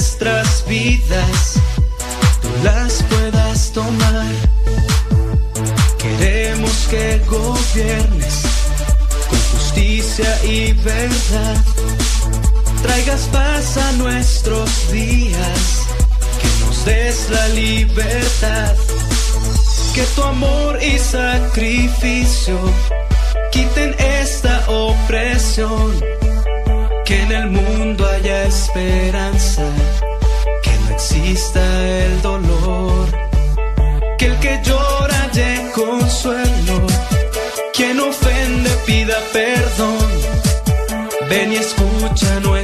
nuestras vidas tú las puedas tomar. Queremos que gobiernes con justicia y verdad. Traigas paz a nuestros días, que nos des la libertad. Que tu amor y sacrificio quiten esta opresión. Que en el mundo haya esperanza, que no exista el dolor. Que el que llora haya consuelo, quien ofende pida perdón. Ven y escucha nuestras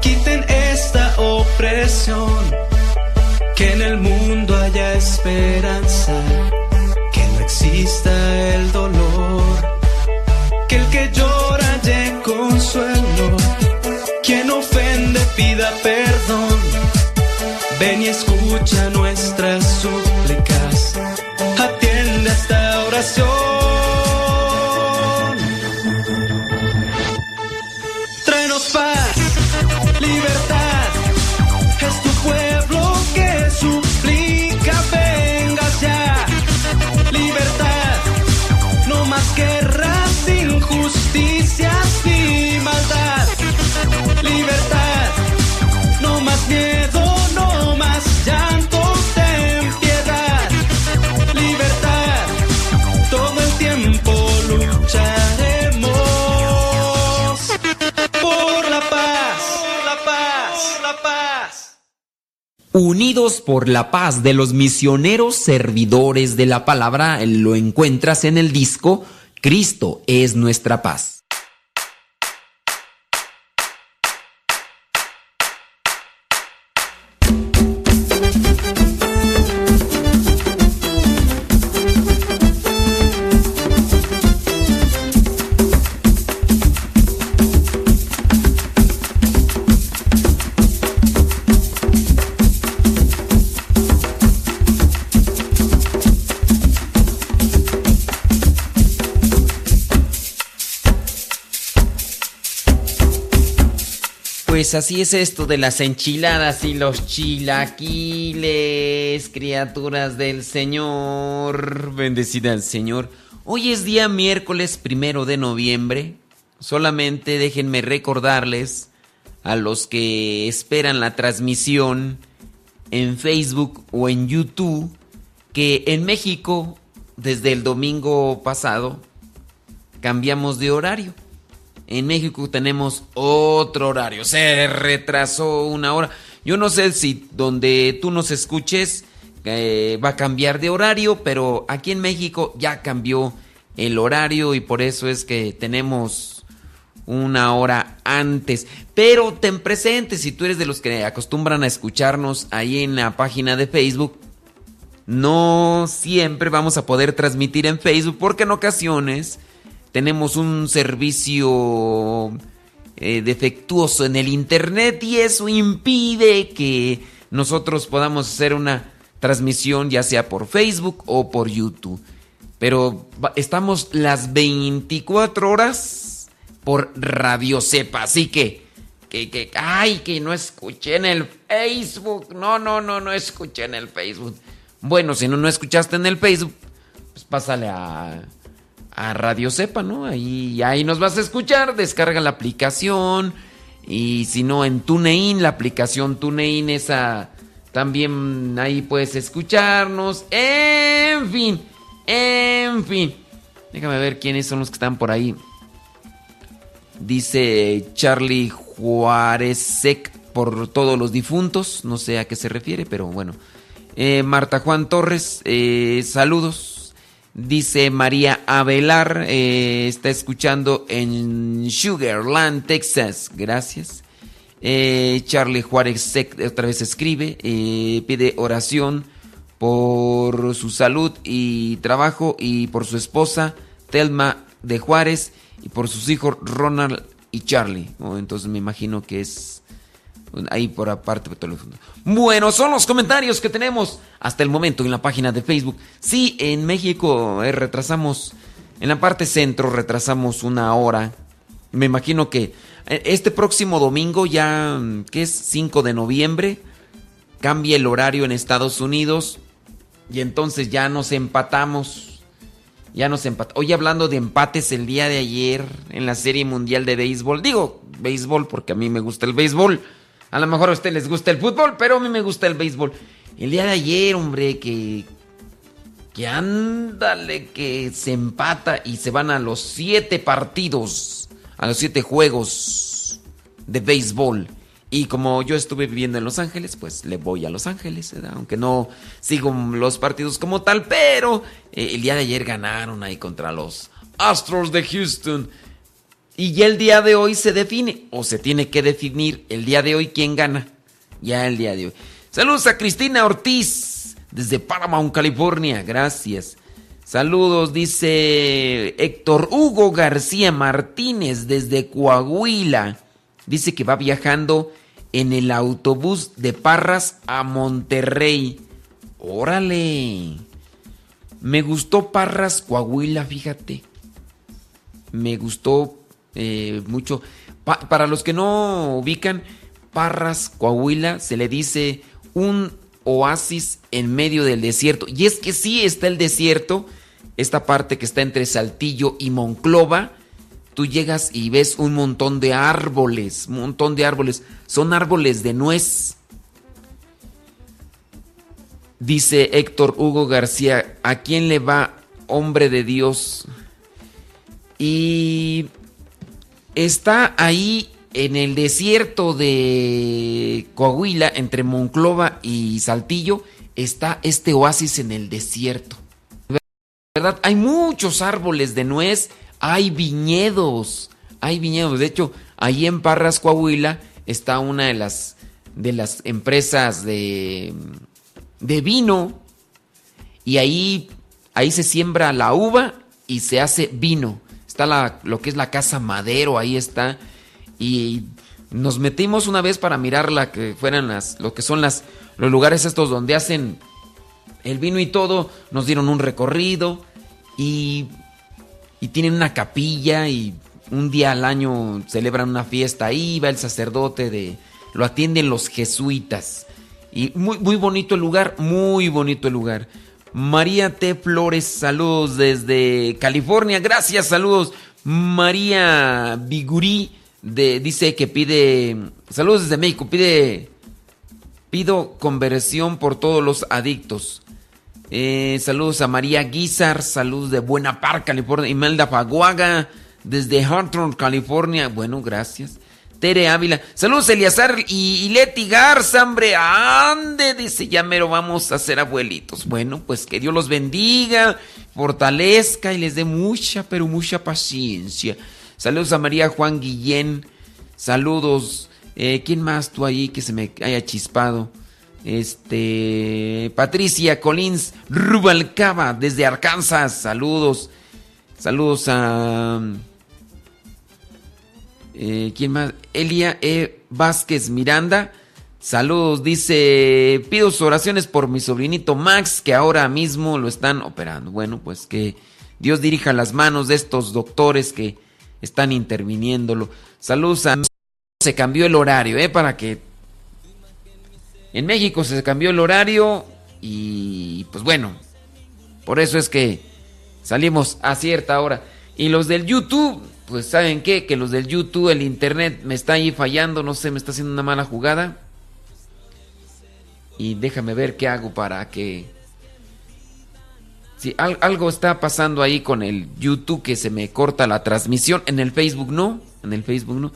quiten esta opresión. Que en el mundo haya esperanza, Por la paz de los misioneros servidores de la palabra, lo encuentras en el disco Cristo es nuestra paz. Pues así es esto de las enchiladas y los chilaquiles, criaturas del Señor. Bendecida al Señor. Hoy es día miércoles primero de noviembre. Solamente déjenme recordarles a los que esperan la transmisión en Facebook o en YouTube que en México desde el domingo pasado cambiamos de horario. En México tenemos otro horario. Se retrasó una hora. Yo no sé si donde tú nos escuches eh, va a cambiar de horario, pero aquí en México ya cambió el horario y por eso es que tenemos una hora antes. Pero ten presente, si tú eres de los que acostumbran a escucharnos ahí en la página de Facebook, no siempre vamos a poder transmitir en Facebook porque en ocasiones tenemos un servicio eh, defectuoso en el internet y eso impide que nosotros podamos hacer una transmisión ya sea por Facebook o por YouTube. Pero estamos las 24 horas por Radio Cepa, así que, que, que, ay, que no escuché en el Facebook, no, no, no, no escuché en el Facebook. Bueno, si no, no escuchaste en el Facebook, pues pásale a, a Radio Cepa, ¿no? Ahí, ahí nos vas a escuchar, descarga la aplicación y si no en TuneIn, la aplicación TuneIn esa también ahí puedes escucharnos. En fin, en fin. Déjame ver quiénes son los que están por ahí. Dice Charlie Juárez Sec por todos los difuntos. No sé a qué se refiere, pero bueno. Eh, Marta Juan Torres, eh, saludos. Dice María Avelar, eh, está escuchando en Sugarland, Texas. Gracias. Eh, Charlie Juárez otra vez escribe, eh, pide oración por su salud y trabajo y por su esposa Telma de Juárez y por sus hijos Ronald y Charlie. Oh, entonces me imagino que es ahí por aparte. Bueno, son los comentarios que tenemos hasta el momento en la página de Facebook. Sí, en México eh, retrasamos, en la parte centro retrasamos una hora. Me imagino que eh, este próximo domingo, ya mm, que es 5 de noviembre, cambia el horario en Estados Unidos y entonces ya nos empatamos. Ya nos empatamos. Hoy hablando de empates el día de ayer en la Serie Mundial de Béisbol. Digo béisbol porque a mí me gusta el béisbol. A lo mejor a usted les gusta el fútbol, pero a mí me gusta el béisbol. El día de ayer, hombre, que... Que ándale, que se empata y se van a los siete partidos a los siete juegos de béisbol. Y como yo estuve viviendo en Los Ángeles, pues le voy a Los Ángeles, aunque no sigo los partidos como tal, pero eh, el día de ayer ganaron ahí contra los Astros de Houston. Y ya el día de hoy se define, o se tiene que definir el día de hoy quién gana. Ya el día de hoy. Saludos a Cristina Ortiz, desde Paramount, California. Gracias. Saludos, dice Héctor Hugo García Martínez desde Coahuila. Dice que va viajando en el autobús de Parras a Monterrey. Órale. Me gustó Parras, Coahuila, fíjate. Me gustó eh, mucho. para los que no ubican, Parras, Coahuila, se le dice un oasis en medio del desierto. Y es que sí está el desierto esta parte que está entre Saltillo y Monclova, tú llegas y ves un montón de árboles, un montón de árboles. Son árboles de nuez. Dice Héctor Hugo García, ¿a quién le va hombre de Dios? Y está ahí en el desierto de Coahuila, entre Monclova y Saltillo, está este oasis en el desierto. ¿verdad? Hay muchos árboles de nuez, hay viñedos, hay viñedos. De hecho, ahí en Parras, Coahuila, está una de las, de las empresas de, de vino. Y ahí, ahí se siembra la uva y se hace vino. Está la, lo que es la casa Madero, ahí está. Y nos metimos una vez para mirar la que fueran las, lo que son las, los lugares estos donde hacen el vino y todo, nos dieron un recorrido y, y tienen una capilla y un día al año celebran una fiesta ahí, va el sacerdote de... Lo atienden los jesuitas. Y muy, muy bonito el lugar, muy bonito el lugar. María T. Flores, saludos desde California, gracias, saludos. María Bigurí de, dice que pide, saludos desde México, pide, pido conversión por todos los adictos. Eh, saludos a María Guizar, saludos de Buena Park, California. Imelda Faguaga, desde Hawthorne, California. Bueno, gracias. Tere Ávila. Saludos Eliazar y, Leti Garza, hombre. Ande, dice, ya mero vamos a ser abuelitos. Bueno, pues que Dios los bendiga, fortalezca y les dé mucha, pero mucha paciencia. Saludos a María Juan Guillén. Saludos. Eh, ¿Quién más tú ahí que se me haya chispado? Este. Patricia Collins Rubalcaba desde Arkansas. Saludos. Saludos a. Eh, ¿Quién más? Elia E. Vázquez Miranda. Saludos, dice, pido sus oraciones por mi sobrinito Max, que ahora mismo lo están operando. Bueno, pues que Dios dirija las manos de estos doctores que están interviniéndolo. Saludos a... Se cambió el horario, ¿eh? Para que... En México se cambió el horario y pues bueno, por eso es que salimos a cierta hora. Y los del YouTube, pues ¿saben qué? Que los del YouTube, el internet me está ahí fallando, no sé, me está haciendo una mala jugada. Y déjame ver qué hago para que... Si algo está pasando ahí con el YouTube que se me corta la transmisión. En el Facebook no. En el Facebook no.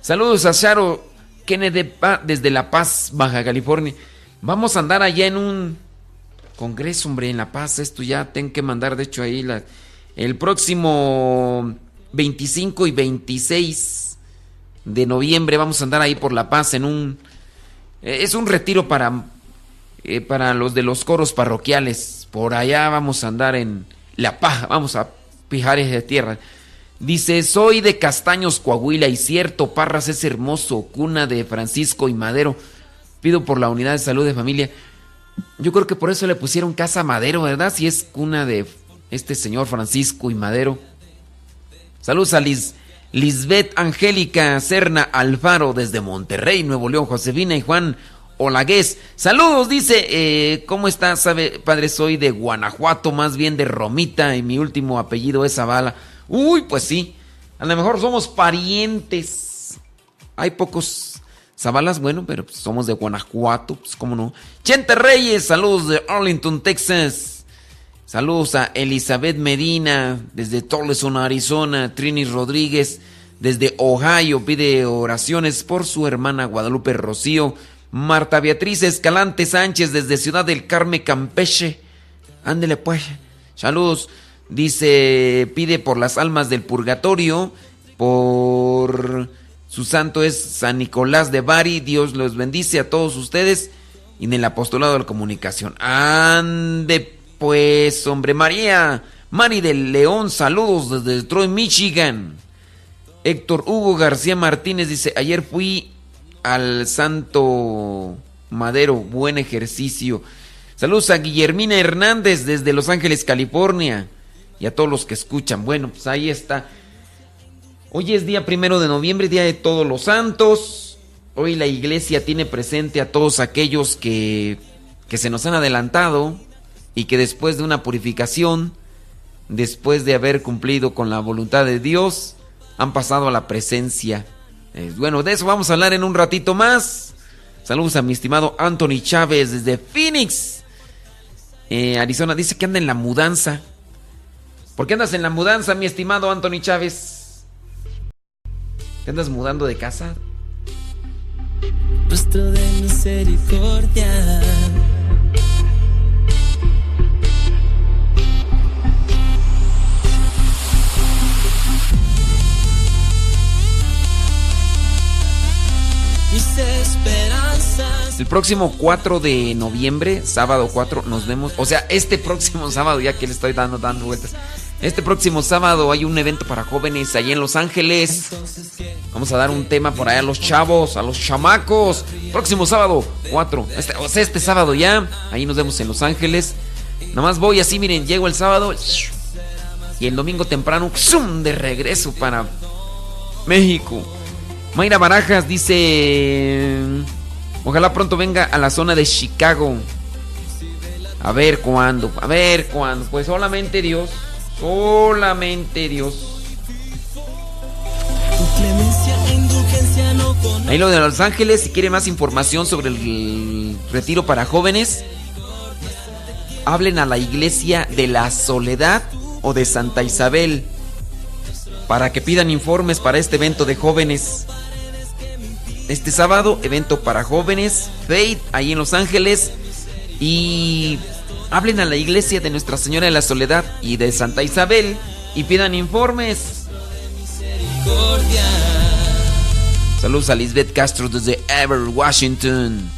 Saludos a Sharo Kennedy desde La Paz, Baja California. Vamos a andar allá en un congreso, hombre, en La Paz. Esto ya tengo que mandar, de hecho, ahí el próximo 25 y 26 de noviembre vamos a andar ahí por La Paz en un... Eh, es un retiro para, eh, para los de los coros parroquiales. Por allá vamos a andar en La Paz, vamos a pijares de tierra. Dice, soy de Castaños, Coahuila, y cierto, Parras es hermoso, cuna de Francisco y Madero. Pido por la unidad de salud de familia. Yo creo que por eso le pusieron casa Madero, ¿verdad? Si es cuna de este señor Francisco y Madero. Saludos a Lisbeth Angélica Serna Alfaro desde Monterrey, Nuevo León, Josefina y Juan Olagués. Saludos, dice, eh, ¿cómo está? Sabe, padre, soy de Guanajuato, más bien de Romita, y mi último apellido es Zavala. Uy, pues sí, a lo mejor somos parientes. Hay pocos Zabalas, bueno, pero somos de Guanajuato, pues cómo no. Chente Reyes, saludos de Arlington, Texas. Saludos a Elizabeth Medina desde Toleson, Arizona. Trini Rodríguez desde Ohio pide oraciones por su hermana Guadalupe Rocío. Marta Beatriz Escalante Sánchez desde Ciudad del Carmen, Campeche. Ándele pues. Saludos. Dice, pide por las almas del purgatorio, por su santo es San Nicolás de Bari. Dios los bendice a todos ustedes y en el apostolado de la comunicación. Ande pues, hombre, María, Mari del León, saludos desde Detroit, Michigan. Héctor Hugo García Martínez dice, ayer fui al Santo Madero, buen ejercicio. Saludos a Guillermina Hernández desde Los Ángeles, California. Y a todos los que escuchan. Bueno, pues ahí está. Hoy es día primero de noviembre, día de todos los santos. Hoy la iglesia tiene presente a todos aquellos que, que se nos han adelantado y que después de una purificación, después de haber cumplido con la voluntad de Dios, han pasado a la presencia. Bueno, de eso vamos a hablar en un ratito más. Saludos a mi estimado Anthony Chávez desde Phoenix, eh, Arizona. Dice que anda en la mudanza. ¿Por qué andas en la mudanza, mi estimado Anthony Chávez? ¿Te andas mudando de casa? Rostro de misericordia El próximo 4 de noviembre, sábado 4, nos vemos. O sea, este próximo sábado, ya que le estoy dando, dando vueltas. Este próximo sábado hay un evento para jóvenes allá en Los Ángeles. Vamos a dar un tema por allá a los chavos, a los chamacos. Próximo sábado 4. Este, o sea, este sábado ya. Ahí nos vemos en Los Ángeles. Nomás voy así, miren, llego el sábado. Y el domingo temprano, de regreso para México. Mayra Barajas dice, ojalá pronto venga a la zona de Chicago. A ver cuándo, a ver cuándo. Pues solamente Dios, solamente Dios. Ahí lo de Los Ángeles, si quiere más información sobre el retiro para jóvenes, hablen a la iglesia de la Soledad o de Santa Isabel para que pidan informes para este evento de jóvenes. Este sábado, evento para jóvenes, Faith, ahí en Los Ángeles. Y hablen a la iglesia de Nuestra Señora de la Soledad y de Santa Isabel y pidan informes. Saludos a Lisbeth Castro desde Ever, Washington.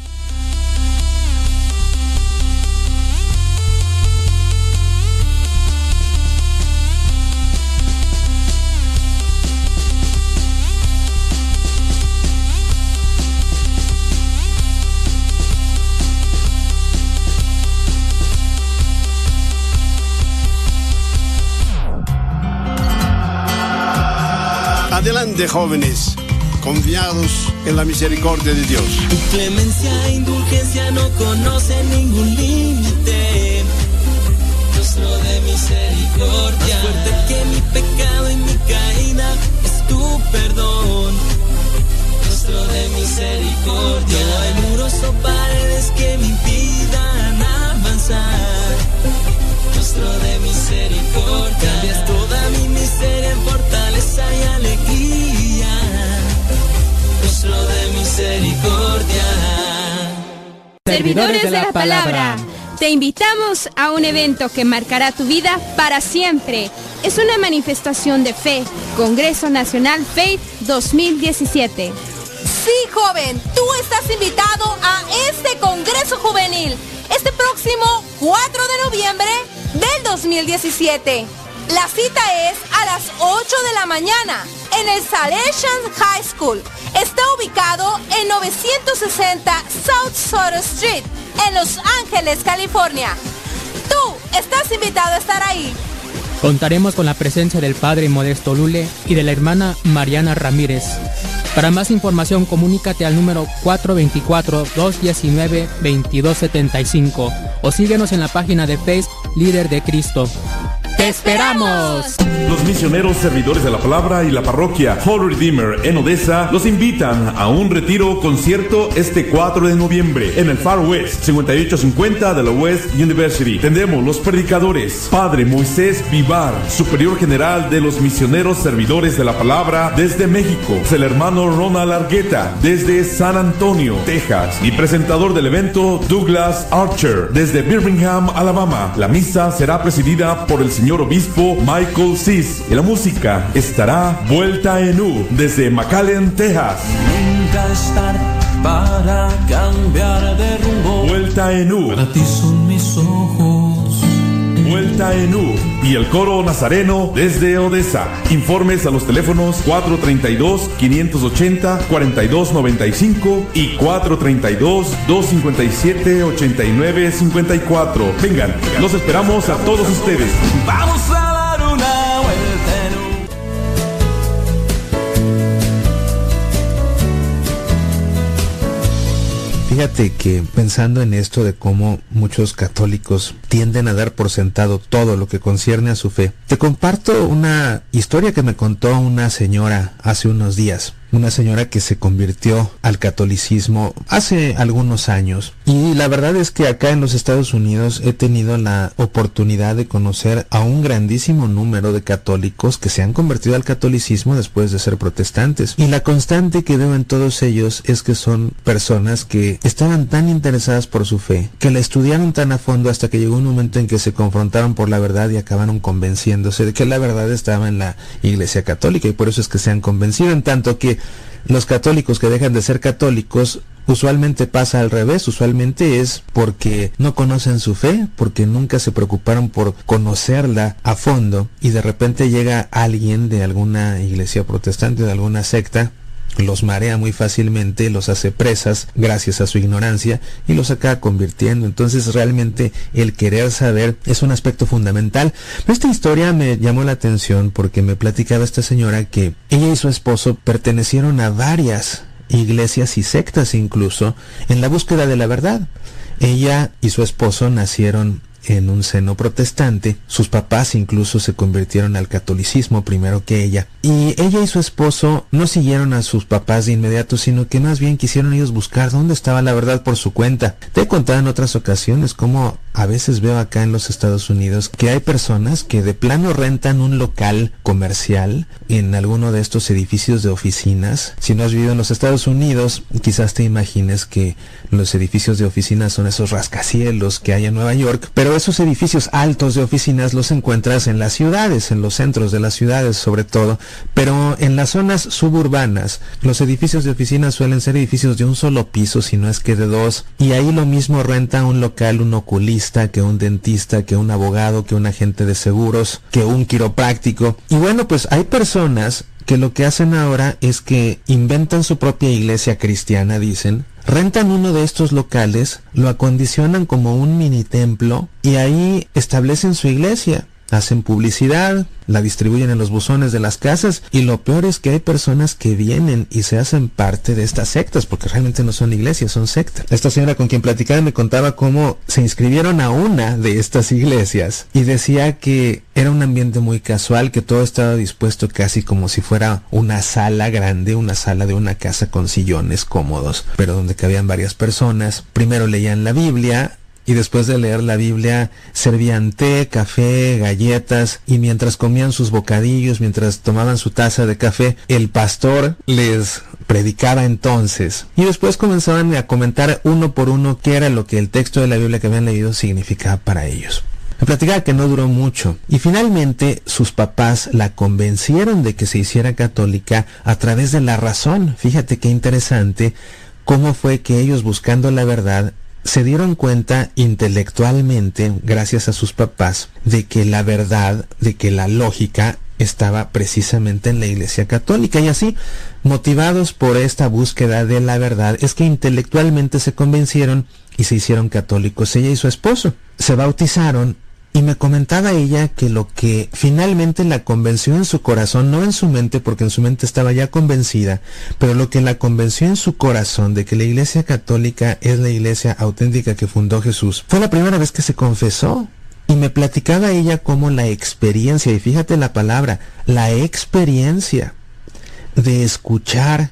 De jóvenes confiados en la misericordia de Dios. Tu clemencia e indulgencia no conocen ningún límite. Rostro de misericordia, palabra, te invitamos a un evento que marcará tu vida para siempre. Es una manifestación de fe, Congreso Nacional Faith 2017. Sí, joven, tú estás invitado a este Congreso Juvenil este próximo 4 de noviembre del 2017. La cita es a las 8 de la mañana en el Salesian High School. Está ubicado en 960 South Soto Street, en Los Ángeles, California. Tú estás invitado a estar ahí. Contaremos con la presencia del padre Modesto Lule y de la hermana Mariana Ramírez. Para más información, comunícate al número 424-219-2275 o síguenos en la página de Facebook Líder de Cristo. ¡Te esperamos! Los misioneros servidores de la palabra y la parroquia Holy Redeemer en Odessa los invitan a un retiro concierto este 4 de noviembre en el Far West 5850 de la West University. Tendremos los predicadores Padre Moisés Vivar, Superior General de los Misioneros Servidores de la Palabra desde México, el hermano Ronald Argueta desde San Antonio, Texas y presentador del evento Douglas Archer desde Birmingham, Alabama. La misa será presidida por el señor obispo Michael Cis y la música estará vuelta en U desde McAllen, Texas. Nunca es tarde para cambiar de rumbo. Vuelta en U. Para ti son mis ojos. Vuelta en U y el coro nazareno desde Odessa. Informes a los teléfonos 432-580-4295 y 432-257-8954. Vengan, los esperamos a todos ustedes. Vamos a Fíjate que pensando en esto de cómo muchos católicos tienden a dar por sentado todo lo que concierne a su fe, te comparto una historia que me contó una señora hace unos días. Una señora que se convirtió al catolicismo hace algunos años. Y la verdad es que acá en los Estados Unidos he tenido la oportunidad de conocer a un grandísimo número de católicos que se han convertido al catolicismo después de ser protestantes. Y la constante que veo en todos ellos es que son personas que estaban tan interesadas por su fe, que la estudiaron tan a fondo hasta que llegó un momento en que se confrontaron por la verdad y acabaron convenciéndose de que la verdad estaba en la Iglesia Católica y por eso es que se han convencido en tanto que los católicos que dejan de ser católicos usualmente pasa al revés, usualmente es porque no conocen su fe, porque nunca se preocuparon por conocerla a fondo y de repente llega alguien de alguna iglesia protestante, de alguna secta, los marea muy fácilmente, los hace presas gracias a su ignorancia y los acaba convirtiendo. Entonces realmente el querer saber es un aspecto fundamental. Esta historia me llamó la atención porque me platicaba esta señora que ella y su esposo pertenecieron a varias iglesias y sectas incluso en la búsqueda de la verdad. Ella y su esposo nacieron en un seno protestante. Sus papás incluso se convirtieron al catolicismo primero que ella. Y ella y su esposo no siguieron a sus papás de inmediato, sino que más bien quisieron ellos buscar dónde estaba la verdad por su cuenta. Te he contado en otras ocasiones cómo a veces veo acá en los Estados Unidos que hay personas que de plano rentan un local comercial en alguno de estos edificios de oficinas. Si no has vivido en los Estados Unidos, quizás te imagines que los edificios de oficinas son esos rascacielos que hay en Nueva York, pero esos edificios altos de oficinas los encuentras en las ciudades, en los centros de las ciudades sobre todo, pero en las zonas suburbanas los edificios de oficinas suelen ser edificios de un solo piso, si no es que de dos, y ahí lo mismo renta un local un oculista, que un dentista, que un abogado, que un agente de seguros, que un quiropráctico. Y bueno, pues hay personas que lo que hacen ahora es que inventan su propia iglesia cristiana, dicen, rentan uno de estos locales, lo acondicionan como un mini templo y ahí establecen su iglesia. Hacen publicidad, la distribuyen en los buzones de las casas y lo peor es que hay personas que vienen y se hacen parte de estas sectas porque realmente no son iglesias, son sectas. Esta señora con quien platicaba me contaba cómo se inscribieron a una de estas iglesias y decía que era un ambiente muy casual, que todo estaba dispuesto casi como si fuera una sala grande, una sala de una casa con sillones cómodos, pero donde cabían varias personas. Primero leían la Biblia, y después de leer la Biblia servían té, café, galletas y mientras comían sus bocadillos, mientras tomaban su taza de café, el pastor les predicaba entonces y después comenzaban a comentar uno por uno qué era lo que el texto de la Biblia que habían leído significaba para ellos. Me platicaba que no duró mucho y finalmente sus papás la convencieron de que se hiciera católica a través de la razón. Fíjate qué interesante cómo fue que ellos buscando la verdad se dieron cuenta intelectualmente, gracias a sus papás, de que la verdad, de que la lógica estaba precisamente en la Iglesia Católica. Y así, motivados por esta búsqueda de la verdad, es que intelectualmente se convencieron y se hicieron católicos, ella y su esposo. Se bautizaron y me comentaba ella que lo que finalmente la convenció en su corazón, no en su mente, porque en su mente estaba ya convencida, pero lo que la convenció en su corazón de que la iglesia católica es la iglesia auténtica que fundó Jesús, fue la primera vez que se confesó. Y me platicaba ella cómo la experiencia, y fíjate la palabra, la experiencia de escuchar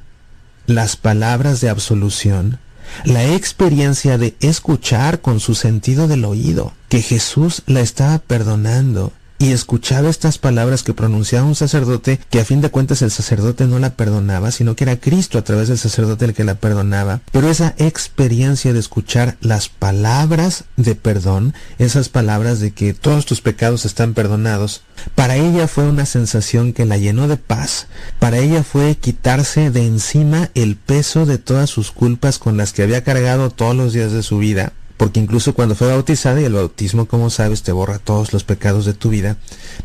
las palabras de absolución, la experiencia de escuchar con su sentido del oído que Jesús la estaba perdonando y escuchaba estas palabras que pronunciaba un sacerdote, que a fin de cuentas el sacerdote no la perdonaba, sino que era Cristo a través del sacerdote el que la perdonaba. Pero esa experiencia de escuchar las palabras de perdón, esas palabras de que todos tus pecados están perdonados, para ella fue una sensación que la llenó de paz. Para ella fue quitarse de encima el peso de todas sus culpas con las que había cargado todos los días de su vida porque incluso cuando fue bautizada, y el bautismo, como sabes, te borra todos los pecados de tu vida,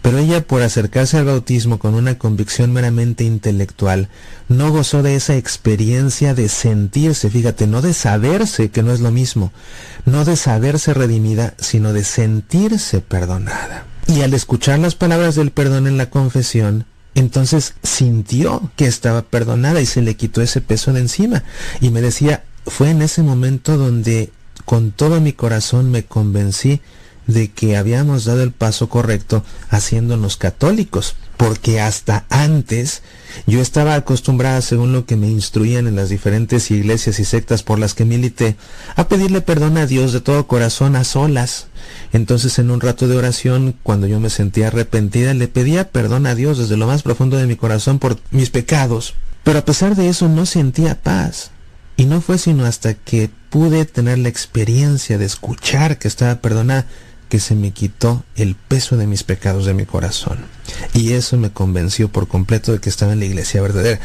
pero ella por acercarse al bautismo con una convicción meramente intelectual, no gozó de esa experiencia de sentirse, fíjate, no de saberse, que no es lo mismo, no de saberse redimida, sino de sentirse perdonada. Y al escuchar las palabras del perdón en la confesión, entonces sintió que estaba perdonada y se le quitó ese peso de encima. Y me decía, fue en ese momento donde con todo mi corazón me convencí de que habíamos dado el paso correcto haciéndonos católicos, porque hasta antes yo estaba acostumbrada, según lo que me instruían en las diferentes iglesias y sectas por las que milité, a pedirle perdón a Dios de todo corazón a solas. Entonces en un rato de oración, cuando yo me sentía arrepentida, le pedía perdón a Dios desde lo más profundo de mi corazón por mis pecados. Pero a pesar de eso no sentía paz. Y no fue sino hasta que pude tener la experiencia de escuchar que estaba perdonada que se me quitó el peso de mis pecados de mi corazón. Y eso me convenció por completo de que estaba en la iglesia verdadera.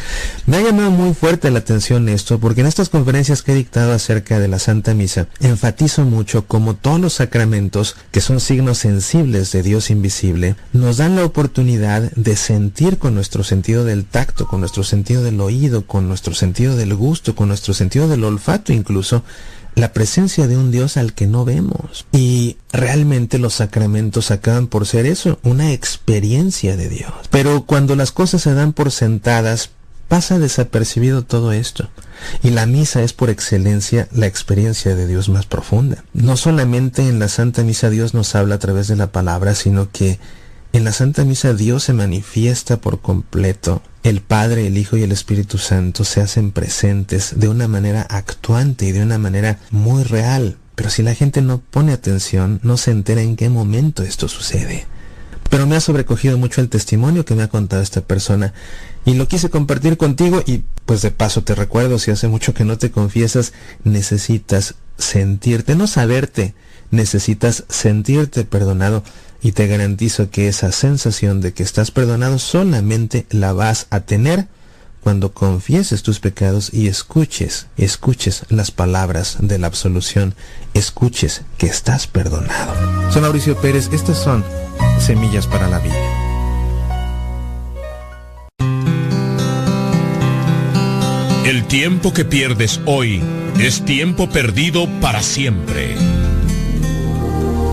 Me ha llamado muy fuerte la atención esto, porque en estas conferencias que he dictado acerca de la Santa Misa, enfatizo mucho como todos los sacramentos, que son signos sensibles de Dios invisible, nos dan la oportunidad de sentir con nuestro sentido del tacto, con nuestro sentido del oído, con nuestro sentido del gusto, con nuestro sentido del olfato incluso, la presencia de un Dios al que no vemos. Y realmente los sacramentos acaban por ser eso, una experiencia de Dios. Pero cuando las cosas se dan por sentadas, pasa desapercibido todo esto. Y la misa es por excelencia la experiencia de Dios más profunda. No solamente en la Santa Misa Dios nos habla a través de la palabra, sino que en la Santa Misa Dios se manifiesta por completo. El Padre, el Hijo y el Espíritu Santo se hacen presentes de una manera actuante y de una manera muy real. Pero si la gente no pone atención, no se entera en qué momento esto sucede. Pero me ha sobrecogido mucho el testimonio que me ha contado esta persona y lo quise compartir contigo y pues de paso te recuerdo, si hace mucho que no te confiesas, necesitas sentirte, no saberte, necesitas sentirte perdonado y te garantizo que esa sensación de que estás perdonado solamente la vas a tener cuando confieses tus pecados y escuches, escuches las palabras de la absolución, escuches que estás perdonado. Soy Mauricio Pérez, estas son Semillas para la Vida. El tiempo que pierdes hoy es tiempo perdido para siempre.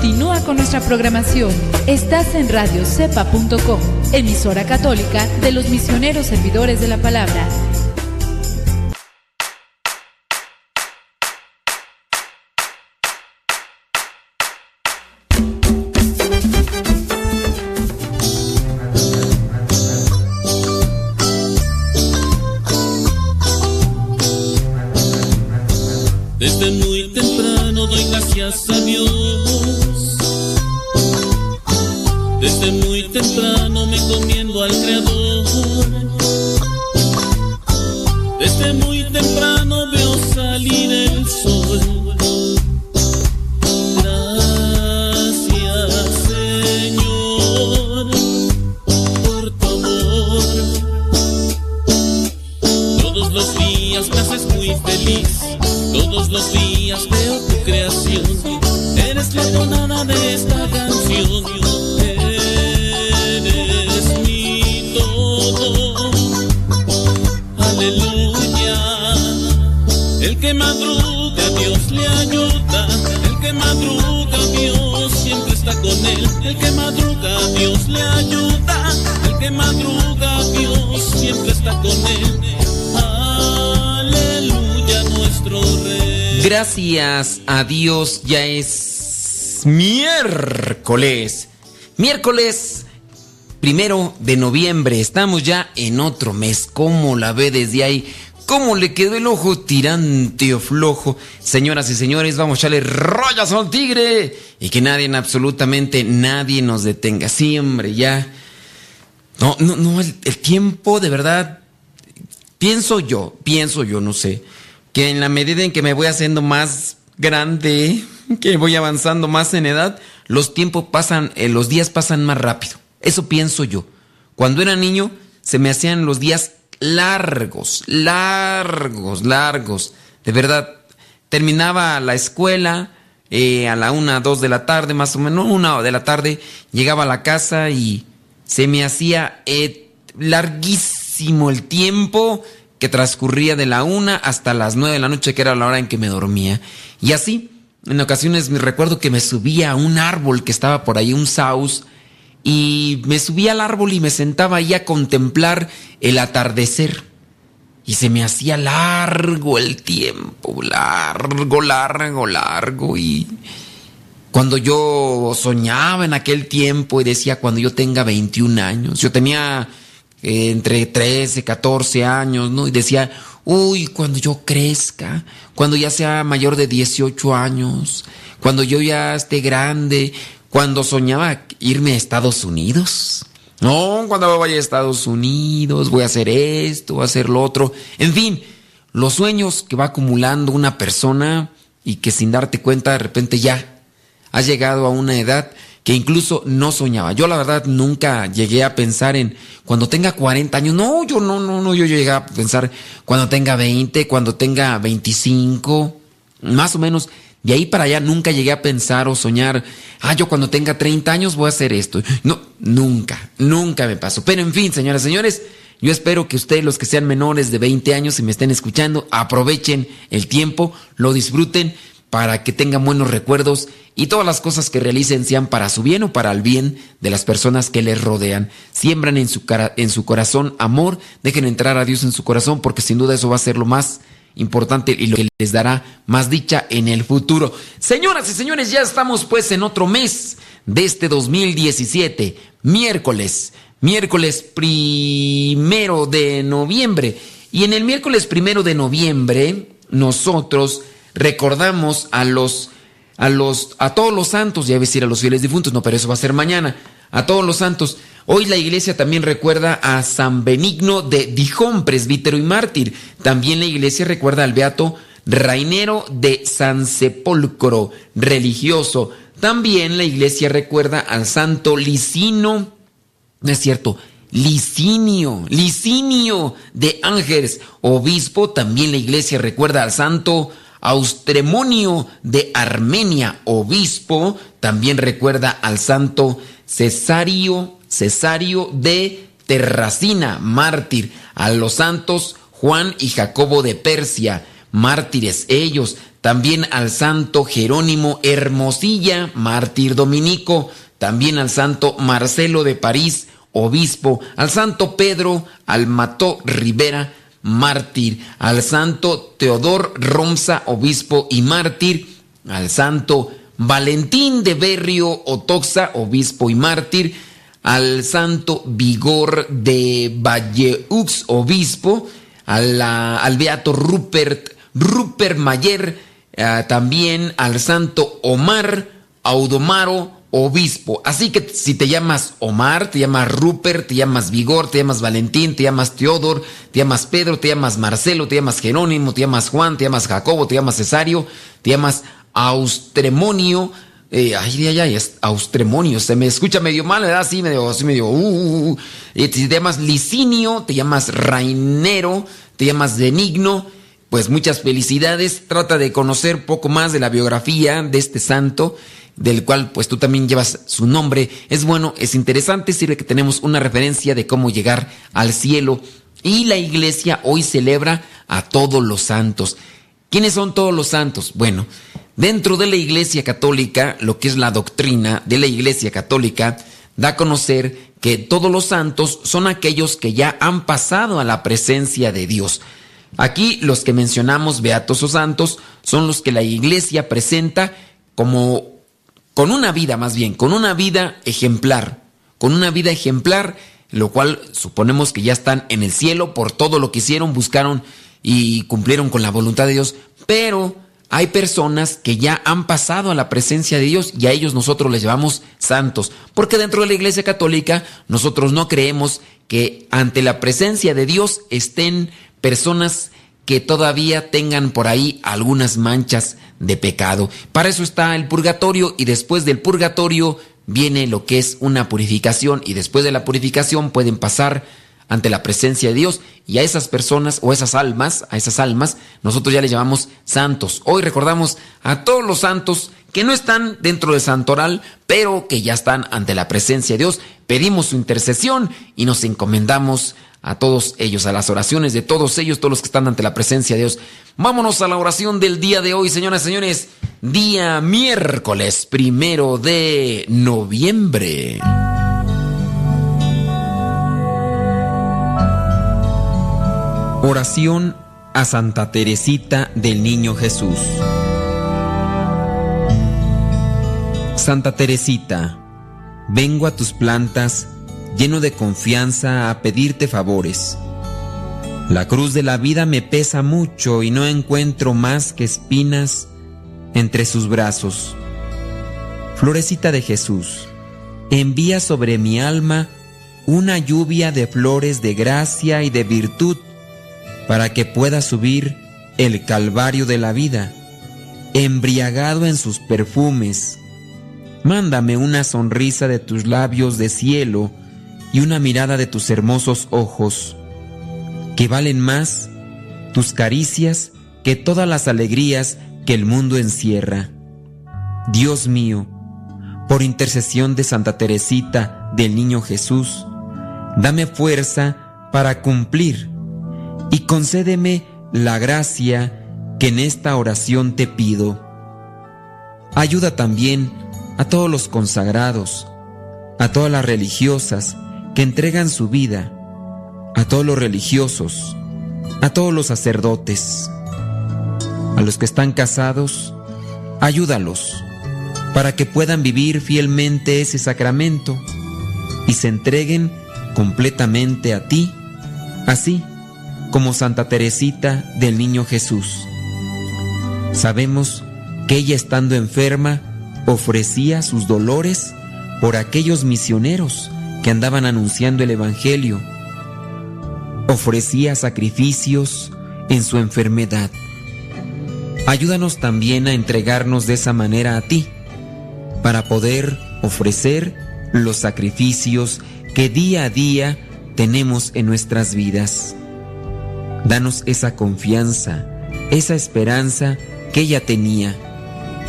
Continúa con nuestra programación. Estás en radiocepa.com, emisora católica de los misioneros servidores de la palabra. Desde muy temprano doy gracias a Dios. Gracias a Dios ya es miércoles. Miércoles primero de noviembre. Estamos ya en otro mes. ¿Cómo la ve desde ahí? ¿Cómo le quedó el ojo tirante o flojo? Señoras y señores, vamos a echarle rollas al tigre. Y que nadie, absolutamente nadie nos detenga. Sí, hombre, ya. No, no, no, el tiempo de verdad. Pienso yo, pienso yo, no sé. Que en la medida en que me voy haciendo más grande, que voy avanzando más en edad, los tiempos pasan, eh, los días pasan más rápido. Eso pienso yo. Cuando era niño, se me hacían los días largos, largos, largos. De verdad, terminaba la escuela eh, a la una, dos de la tarde, más o menos, una de la tarde, llegaba a la casa y se me hacía eh, larguísimo el tiempo que transcurría de la una hasta las nueve de la noche, que era la hora en que me dormía. Y así, en ocasiones me recuerdo que me subía a un árbol que estaba por ahí, un saus, y me subía al árbol y me sentaba ahí a contemplar el atardecer. Y se me hacía largo el tiempo, largo, largo, largo. Y cuando yo soñaba en aquel tiempo y decía cuando yo tenga 21 años, yo tenía eh, entre 13, 14 años, ¿no? Y decía, uy, cuando yo crezca, cuando ya sea mayor de 18 años, cuando yo ya esté grande, cuando soñaba irme a Estados Unidos. No, cuando vaya a Estados Unidos, voy a hacer esto, voy a hacer lo otro. En fin, los sueños que va acumulando una persona y que sin darte cuenta de repente ya has llegado a una edad que incluso no soñaba. Yo la verdad nunca llegué a pensar en cuando tenga 40 años. No, yo no, no, no, yo llegué a pensar cuando tenga 20, cuando tenga 25, más o menos. De ahí para allá nunca llegué a pensar o soñar, ah, yo cuando tenga 30 años voy a hacer esto. No, nunca, nunca me pasó. Pero en fin, señoras y señores, yo espero que ustedes, los que sean menores de 20 años y me estén escuchando, aprovechen el tiempo, lo disfruten para que tengan buenos recuerdos y todas las cosas que realicen sean para su bien o para el bien de las personas que les rodean. Siembran en su, cara, en su corazón amor, dejen entrar a Dios en su corazón porque sin duda eso va a ser lo más importante y lo que les dará más dicha en el futuro. Señoras y señores, ya estamos pues en otro mes de este 2017, miércoles, miércoles primero de noviembre. Y en el miércoles primero de noviembre, nosotros recordamos a los, a los, a todos los santos, ya iba a decir a los fieles difuntos, no, pero eso va a ser mañana, a todos los santos. Hoy la iglesia también recuerda a San Benigno de Dijón, presbítero y mártir. También la iglesia recuerda al beato Rainero de San Sepulcro, religioso. También la iglesia recuerda al santo Licino, no es cierto, Licinio, Licinio de Ángeles, obispo. También la iglesia recuerda al santo Austremonio de Armenia, obispo. También recuerda al santo Cesario Cesario de Terracina, mártir, a los santos Juan y Jacobo de Persia, mártires ellos, también al santo Jerónimo Hermosilla, mártir dominico, también al santo Marcelo de París, obispo, al santo Pedro Almató Rivera, mártir, al santo Teodor Romsa, obispo y mártir, al santo Valentín de Berrio Otoxa, obispo y mártir, al santo Vigor de Valleux, obispo, al beato Rupert, Rupert Mayer, eh, también al santo Omar Audomaro, obispo. Así que si te llamas Omar, te llamas Rupert, te llamas Vigor, te llamas Valentín, te llamas Teodor, te llamas Pedro, te llamas Marcelo, te llamas Jerónimo, te llamas Juan, te llamas Jacobo, te llamas Cesario, te llamas Austremonio, eh, ay, ay, ay, austremonio, se me escucha medio mal, ¿verdad? Así medio, así medio, uh, uh, uh. te llamas Licinio, te llamas Rainero, te llamas Benigno, pues muchas felicidades, trata de conocer poco más de la biografía de este santo, del cual pues tú también llevas su nombre, es bueno, es interesante, sirve que tenemos una referencia de cómo llegar al cielo, y la iglesia hoy celebra a todos los santos. ¿Quiénes son todos los santos? Bueno, Dentro de la Iglesia Católica, lo que es la doctrina de la Iglesia Católica, da a conocer que todos los santos son aquellos que ya han pasado a la presencia de Dios. Aquí los que mencionamos, beatos o santos, son los que la Iglesia presenta como con una vida más bien, con una vida ejemplar, con una vida ejemplar, lo cual suponemos que ya están en el cielo por todo lo que hicieron, buscaron y cumplieron con la voluntad de Dios, pero hay personas que ya han pasado a la presencia de Dios y a ellos nosotros les llamamos santos, porque dentro de la Iglesia Católica nosotros no creemos que ante la presencia de Dios estén personas que todavía tengan por ahí algunas manchas de pecado. Para eso está el purgatorio y después del purgatorio viene lo que es una purificación y después de la purificación pueden pasar ante la presencia de Dios y a esas personas o esas almas, a esas almas, nosotros ya les llamamos santos. Hoy recordamos a todos los santos que no están dentro del santoral, pero que ya están ante la presencia de Dios. Pedimos su intercesión y nos encomendamos a todos ellos, a las oraciones de todos ellos, todos los que están ante la presencia de Dios. Vámonos a la oración del día de hoy, señoras y señores. Día miércoles primero de noviembre. Oración a Santa Teresita del Niño Jesús. Santa Teresita, vengo a tus plantas lleno de confianza a pedirte favores. La cruz de la vida me pesa mucho y no encuentro más que espinas entre sus brazos. Florecita de Jesús, envía sobre mi alma una lluvia de flores de gracia y de virtud para que pueda subir el calvario de la vida, embriagado en sus perfumes. Mándame una sonrisa de tus labios de cielo y una mirada de tus hermosos ojos, que valen más tus caricias que todas las alegrías que el mundo encierra. Dios mío, por intercesión de Santa Teresita del Niño Jesús, dame fuerza para cumplir y concédeme la gracia que en esta oración te pido. Ayuda también a todos los consagrados, a todas las religiosas que entregan su vida, a todos los religiosos, a todos los sacerdotes, a los que están casados, ayúdalos para que puedan vivir fielmente ese sacramento y se entreguen completamente a ti, así como Santa Teresita del Niño Jesús. Sabemos que ella estando enferma ofrecía sus dolores por aquellos misioneros andaban anunciando el Evangelio. Ofrecía sacrificios en su enfermedad. Ayúdanos también a entregarnos de esa manera a ti, para poder ofrecer los sacrificios que día a día tenemos en nuestras vidas. Danos esa confianza, esa esperanza que ella tenía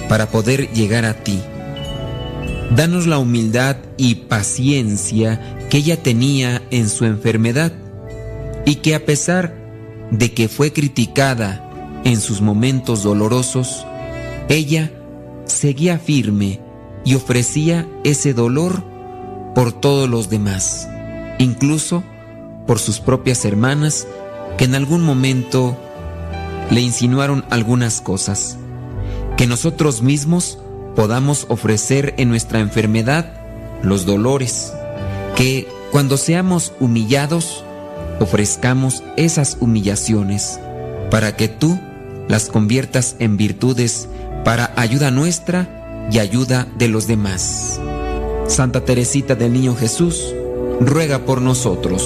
para poder llegar a ti. Danos la humildad y paciencia que ella tenía en su enfermedad y que a pesar de que fue criticada en sus momentos dolorosos, ella seguía firme y ofrecía ese dolor por todos los demás, incluso por sus propias hermanas que en algún momento le insinuaron algunas cosas, que nosotros mismos podamos ofrecer en nuestra enfermedad los dolores, que cuando seamos humillados, ofrezcamos esas humillaciones, para que tú las conviertas en virtudes para ayuda nuestra y ayuda de los demás. Santa Teresita del Niño Jesús, ruega por nosotros.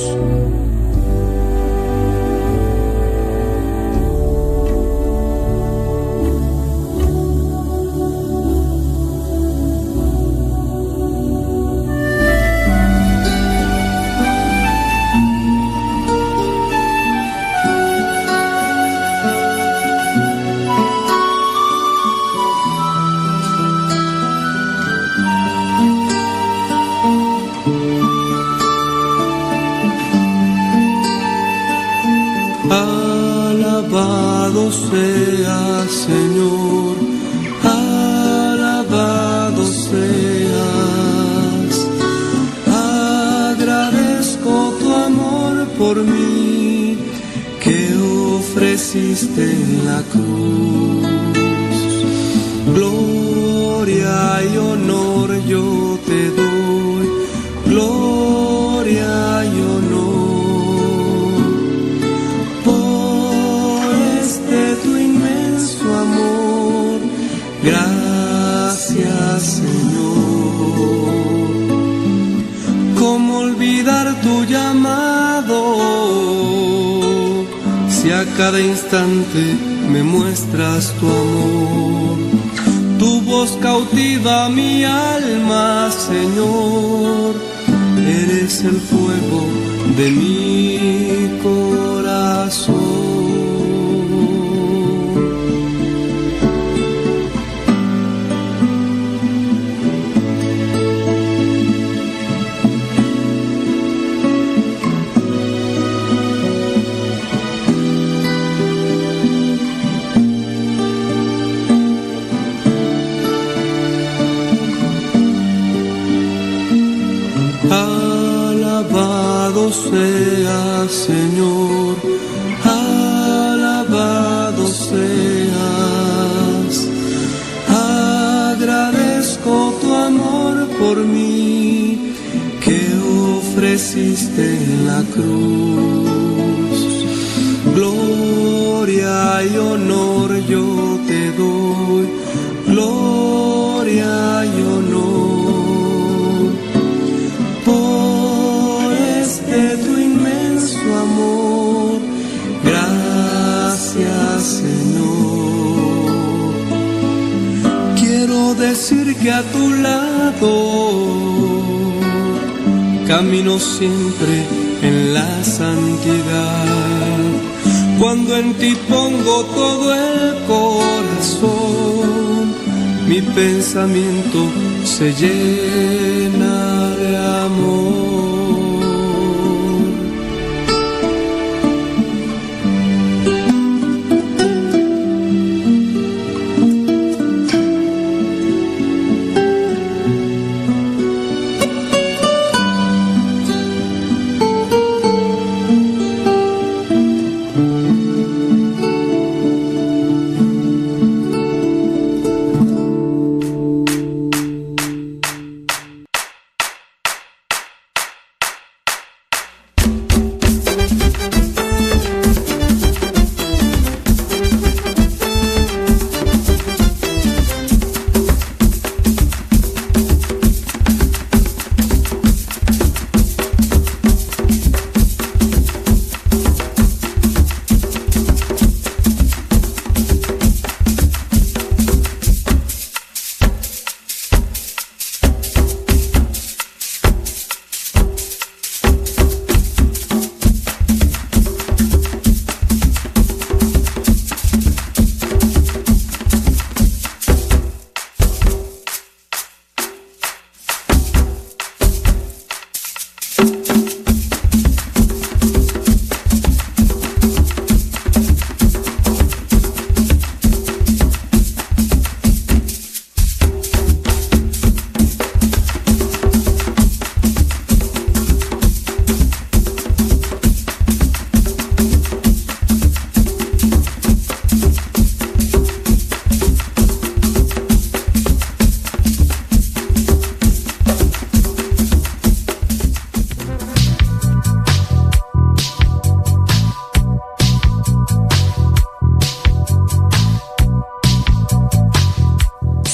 Cada instante me muestras tu amor. Tu voz cautiva mi alma, Señor. Eres el fuego de mi corazón. Sea Señor, alabado seas. Agradezco tu amor por mí que ofreciste en la cruz. Gloria y honor a tu lado camino siempre en la santidad. Cuando en ti pongo todo el corazón, mi pensamiento se llena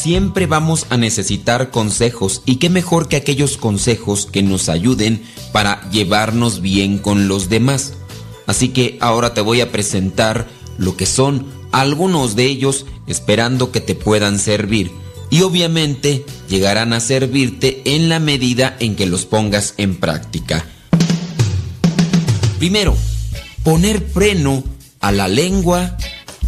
Siempre vamos a necesitar consejos y qué mejor que aquellos consejos que nos ayuden para llevarnos bien con los demás. Así que ahora te voy a presentar lo que son algunos de ellos esperando que te puedan servir y obviamente llegarán a servirte en la medida en que los pongas en práctica. Primero, poner freno a la lengua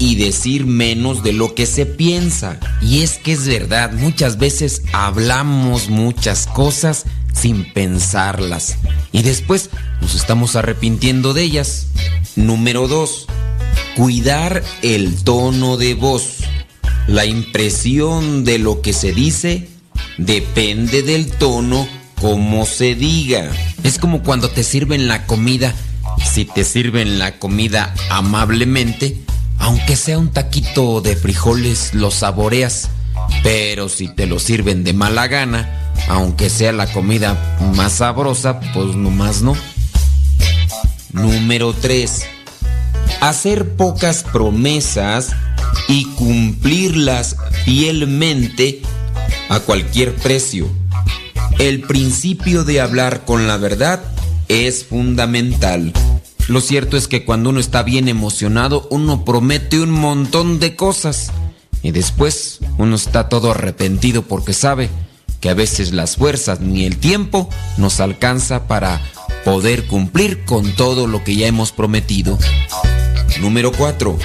y decir menos de lo que se piensa. Y es que es verdad, muchas veces hablamos muchas cosas sin pensarlas y después nos estamos arrepintiendo de ellas. Número 2. Cuidar el tono de voz. La impresión de lo que se dice depende del tono como se diga. Es como cuando te sirven la comida. Si te sirven la comida amablemente, aunque sea un taquito de frijoles, lo saboreas. Pero si te lo sirven de mala gana, aunque sea la comida más sabrosa, pues nomás no. Número 3. Hacer pocas promesas y cumplirlas fielmente a cualquier precio. El principio de hablar con la verdad es fundamental. Lo cierto es que cuando uno está bien emocionado, uno promete un montón de cosas y después uno está todo arrepentido porque sabe que a veces las fuerzas ni el tiempo nos alcanza para poder cumplir con todo lo que ya hemos prometido. Número 4.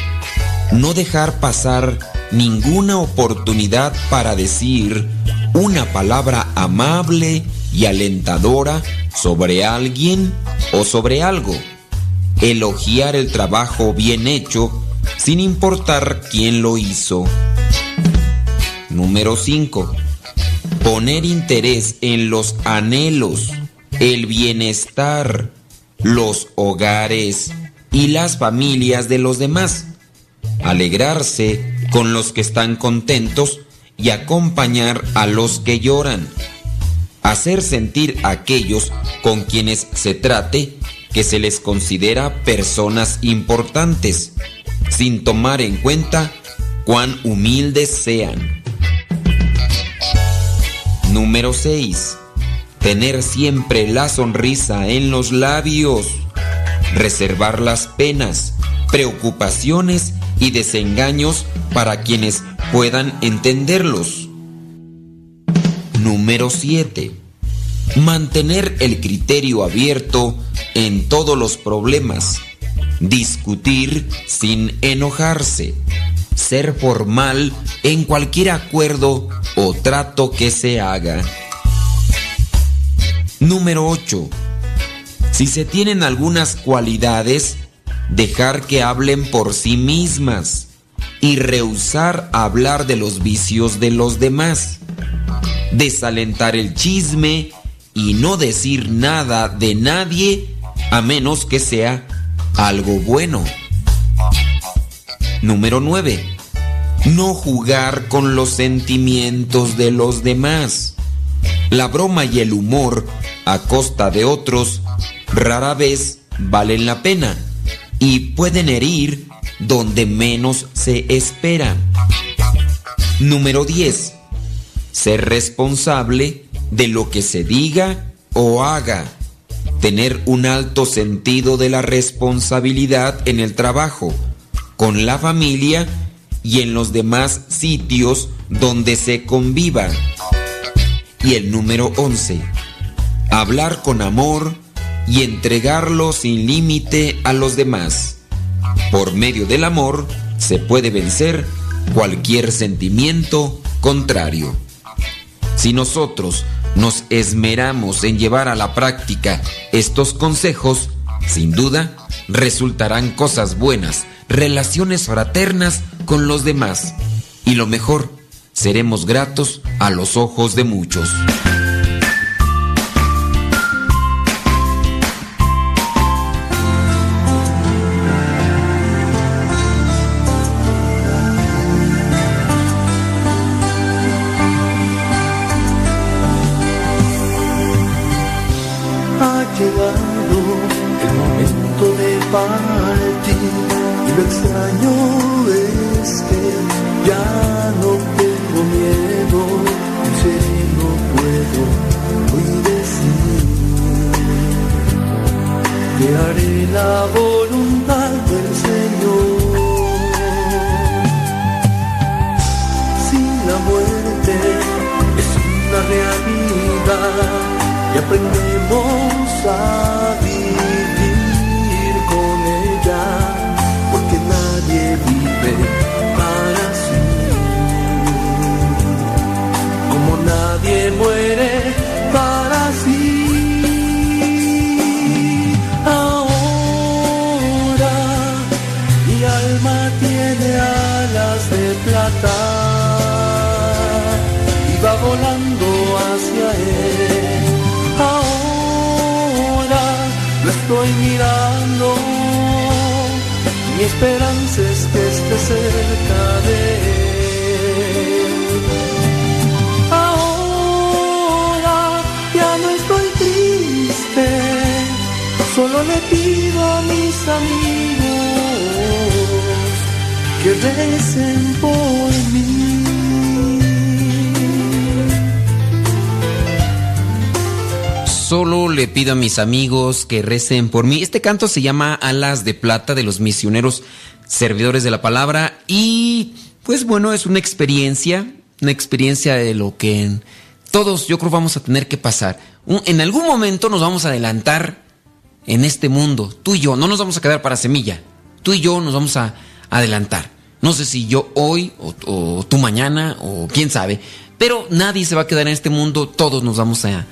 No dejar pasar ninguna oportunidad para decir una palabra amable y alentadora sobre alguien o sobre algo elogiar el trabajo bien hecho sin importar quién lo hizo. Número 5. Poner interés en los anhelos, el bienestar, los hogares y las familias de los demás. Alegrarse con los que están contentos y acompañar a los que lloran. Hacer sentir a aquellos con quienes se trate que se les considera personas importantes, sin tomar en cuenta cuán humildes sean. Número 6. Tener siempre la sonrisa en los labios. Reservar las penas, preocupaciones y desengaños para quienes puedan entenderlos. Número 7. Mantener el criterio abierto en todos los problemas. Discutir sin enojarse. Ser formal en cualquier acuerdo o trato que se haga. Número 8. Si se tienen algunas cualidades, dejar que hablen por sí mismas y rehusar hablar de los vicios de los demás. Desalentar el chisme y no decir nada de nadie a menos que sea algo bueno. Número 9. No jugar con los sentimientos de los demás. La broma y el humor a costa de otros rara vez valen la pena y pueden herir donde menos se espera. Número 10. Ser responsable de lo que se diga o haga. Tener un alto sentido de la responsabilidad en el trabajo, con la familia y en los demás sitios donde se conviva. Y el número 11. Hablar con amor y entregarlo sin límite a los demás. Por medio del amor se puede vencer cualquier sentimiento contrario. Si nosotros nos esmeramos en llevar a la práctica estos consejos, sin duda resultarán cosas buenas, relaciones fraternas con los demás y lo mejor, seremos gratos a los ojos de muchos. Amigos que recen por mí. Este canto se llama Alas de Plata de los misioneros servidores de la palabra y pues bueno, es una experiencia, una experiencia de lo que todos yo creo vamos a tener que pasar. En algún momento nos vamos a adelantar en este mundo, tú y yo, no nos vamos a quedar para semilla, tú y yo nos vamos a adelantar. No sé si yo hoy o, o tú mañana o quién sabe, pero nadie se va a quedar en este mundo, todos nos vamos a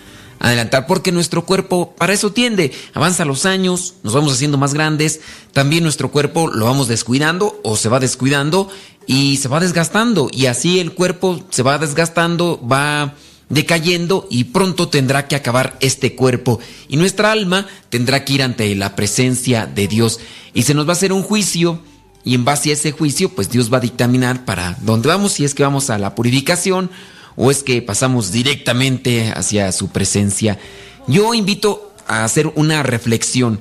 adelantar porque nuestro cuerpo para eso tiende, avanza los años, nos vamos haciendo más grandes, también nuestro cuerpo lo vamos descuidando o se va descuidando y se va desgastando y así el cuerpo se va desgastando, va decayendo y pronto tendrá que acabar este cuerpo. Y nuestra alma tendrá que ir ante la presencia de Dios. Y se nos va a hacer un juicio y en base a ese juicio pues Dios va a dictaminar para dónde vamos si es que vamos a la purificación o es que pasamos directamente hacia su presencia. Yo invito a hacer una reflexión,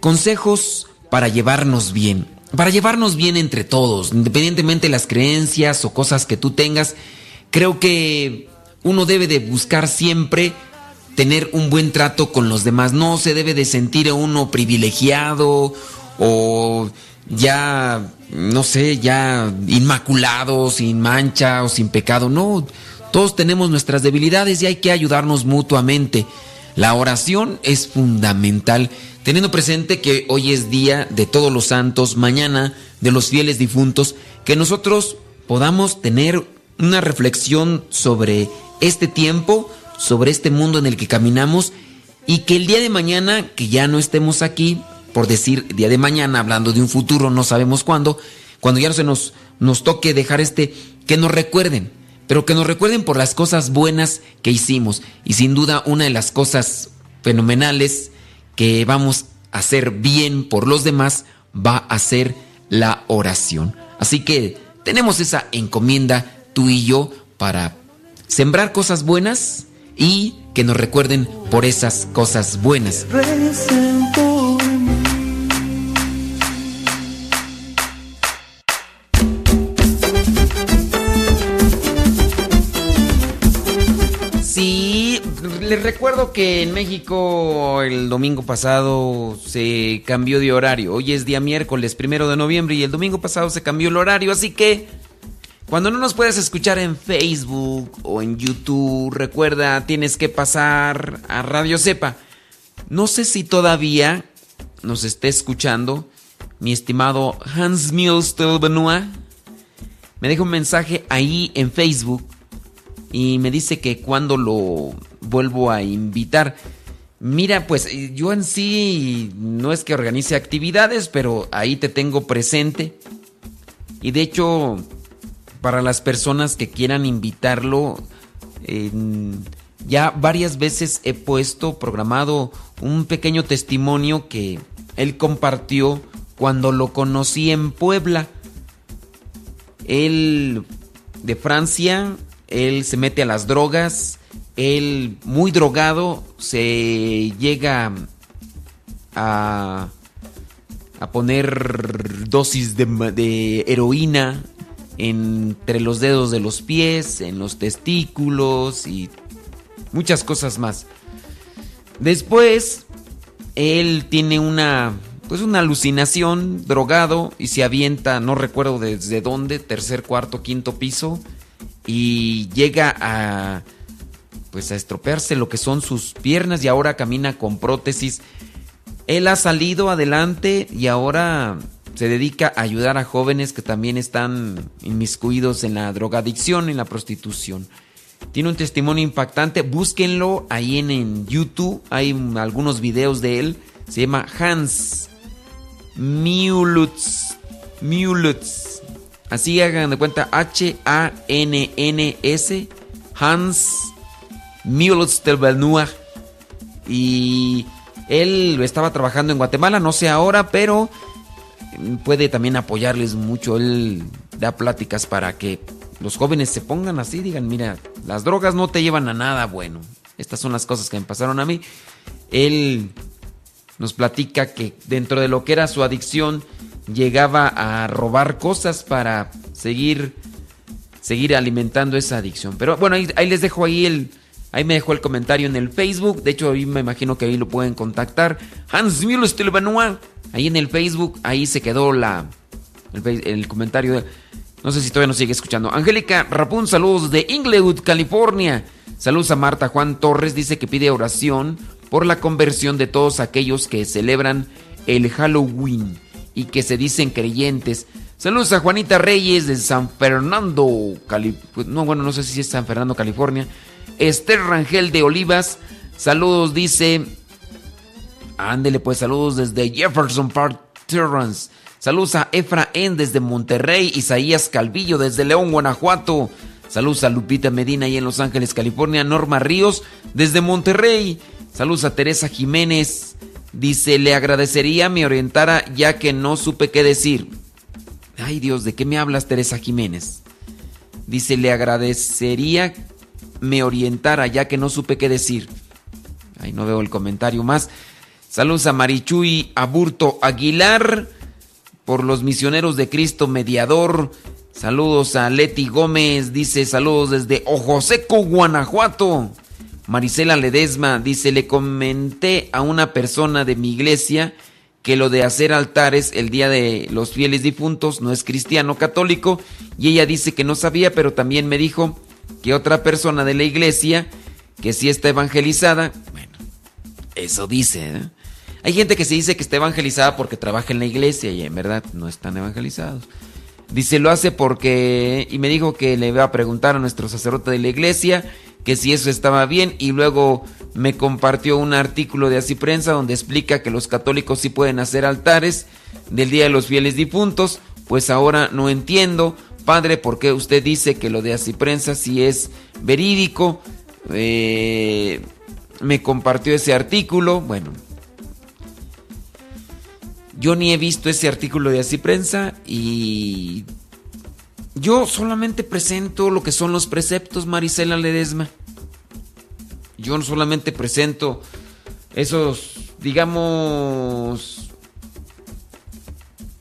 consejos para llevarnos bien, para llevarnos bien entre todos, independientemente de las creencias o cosas que tú tengas, creo que uno debe de buscar siempre tener un buen trato con los demás, no se debe de sentir uno privilegiado o ya, no sé, ya inmaculado, sin mancha o sin pecado, no, Todos tenemos nuestras debilidades y hay que ayudarnos mutuamente. La oración es fundamental, teniendo presente que hoy es día de todos los santos, mañana de los fieles difuntos, que nosotros podamos tener una reflexión sobre este tiempo, sobre este mundo en el que caminamos y que el día de mañana, que ya no estemos aquí, por decir día de mañana, hablando de un futuro, no sabemos cuándo, cuando ya no se nos, nos toque dejar este, que nos recuerden, pero que nos recuerden por las cosas buenas que hicimos. Y sin duda una de las cosas fenomenales que vamos a hacer bien por los demás va a ser la oración. Así que tenemos esa encomienda tú y yo para sembrar cosas buenas y que nos recuerden por esas cosas buenas. Les recuerdo que en México el domingo pasado se cambió de horario. Hoy es día miércoles primero de noviembre y el domingo pasado se cambió el horario, así que cuando no nos puedes escuchar en Facebook o en YouTube, recuerda, tienes que pasar a Radio Cepa. No sé si todavía nos esté escuchando mi estimado Hans Milstel Benoit. Me deja un mensaje ahí en Facebook y me dice que cuando lo vuelvo a invitar. Mira, pues yo en sí no es que organice actividades, pero ahí te tengo presente. Y de hecho, para las personas que quieran invitarlo, ya varias veces he puesto, programado un pequeño testimonio que él compartió cuando lo conocí en Puebla. Él de Francia él se mete a las drogas, él muy drogado se llega a, a poner dosis de, heroína entre los dedos de los pies, en los testículos y muchas cosas más. Después, él tiene una pues una alucinación, drogado y se avienta, no recuerdo desde dónde, tercer, cuarto, quinto piso y llega a pues a estropearse lo que son sus piernas y ahora camina con prótesis. Él ha salido adelante y ahora se dedica a ayudar a jóvenes que también están inmiscuidos en la drogadicción, en la prostitución. Tiene un testimonio impactante, búsquenlo ahí en, YouTube, hay algunos videos de él. Se llama Hans Mulutz. Mulutz. Así hagan de cuenta H-A-N-N-S Hans Müller Y él estaba trabajando en Guatemala, no sé ahora, pero puede también apoyarles mucho. Él da pláticas para que los jóvenes se pongan así, digan, mira, las drogas no te llevan a nada bueno. Estas son las cosas que me pasaron a mí. Él nos platica que dentro de lo que era su adicción, llegaba a robar cosas para seguir seguir alimentando esa adicción. Pero bueno, ahí, les dejo ahí el ahí me dejó el comentario en el Facebook. De hecho, ahí me imagino que ahí lo pueden contactar. Hans Müller Ahí en el Facebook, ahí se quedó la el, comentario. no sé si todavía nos sigue escuchando. Angélica Rapun, saludos de Inglewood, California. Saludos a Marta Juan Torres, dice que pide oración por la conversión de todos aquellos que celebran el Halloween y que se dicen creyentes. Saludos a Juanita Reyes de San Fernando, Cali pues, no, bueno, no sé si es San Fernando, California. Esther Rangel de Olivas, saludos, dice. Ándele, pues saludos desde Jefferson Park, Terrence. Saludos a Efra N desde Monterrey, Isaías Calvillo desde León, Guanajuato. Saludos a Lupita Medina y en Los Ángeles, California. Norma Ríos desde Monterrey. Saludos a Teresa Jiménez Dice, le agradecería me orientara ya que no supe qué decir. Ay Dios, ¿de qué me hablas Teresa Jiménez? Dice, le agradecería me orientara ya que no supe qué decir. Ay, no veo el comentario más. Saludos a Marichuy Aburto Aguilar por los misioneros de Cristo Mediador. Saludos a Leti Gómez, dice saludos desde Ojo Seco, Guanajuato. Marisela Ledesma dice, le comenté a una persona de mi iglesia que lo de hacer altares el día de los fieles difuntos no es cristiano católico y ella dice que no sabía, pero también me dijo que otra persona de la iglesia que sí está evangelizada. Bueno, eso dice. ¿eh? Hay gente que se dice que está evangelizada porque trabaja en la iglesia y en verdad no están evangelizados. Dice, lo hace porque... Y me dijo que le iba a preguntar a nuestro sacerdote de la iglesia que si eso estaba bien y luego me compartió un artículo de Así Prensa donde explica que los católicos sí pueden hacer altares del Día de los Fieles Difuntos. Pues ahora no entiendo, padre, por qué usted dice que lo de Así Prensa sí es verídico. Eh, me compartió ese artículo. Bueno, yo ni he visto ese artículo de Así Prensa y yo solamente presento lo que son los preceptos, Marisela Ledesma. Yo solamente presento esos, digamos,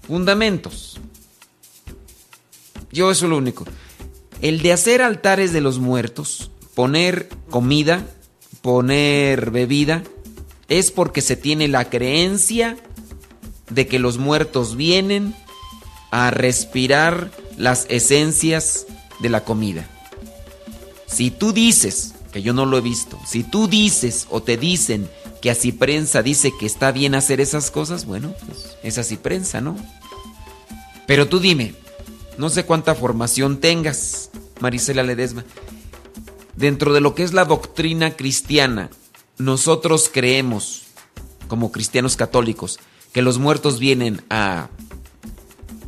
fundamentos. Yo eso es lo único. El de hacer altares de los muertos, poner comida, poner bebida, es porque se tiene la creencia de que los muertos vienen a respirar las esencias de la comida. Si tú dices, que yo no lo he visto, si tú dices o te dicen que así prensa dice que está bien hacer esas cosas, bueno, pues es así prensa, ¿no? Pero tú dime, no sé cuánta formación tengas, Marisela Ledesma, dentro de lo que es la doctrina cristiana, nosotros creemos, como cristianos católicos, que los muertos vienen a,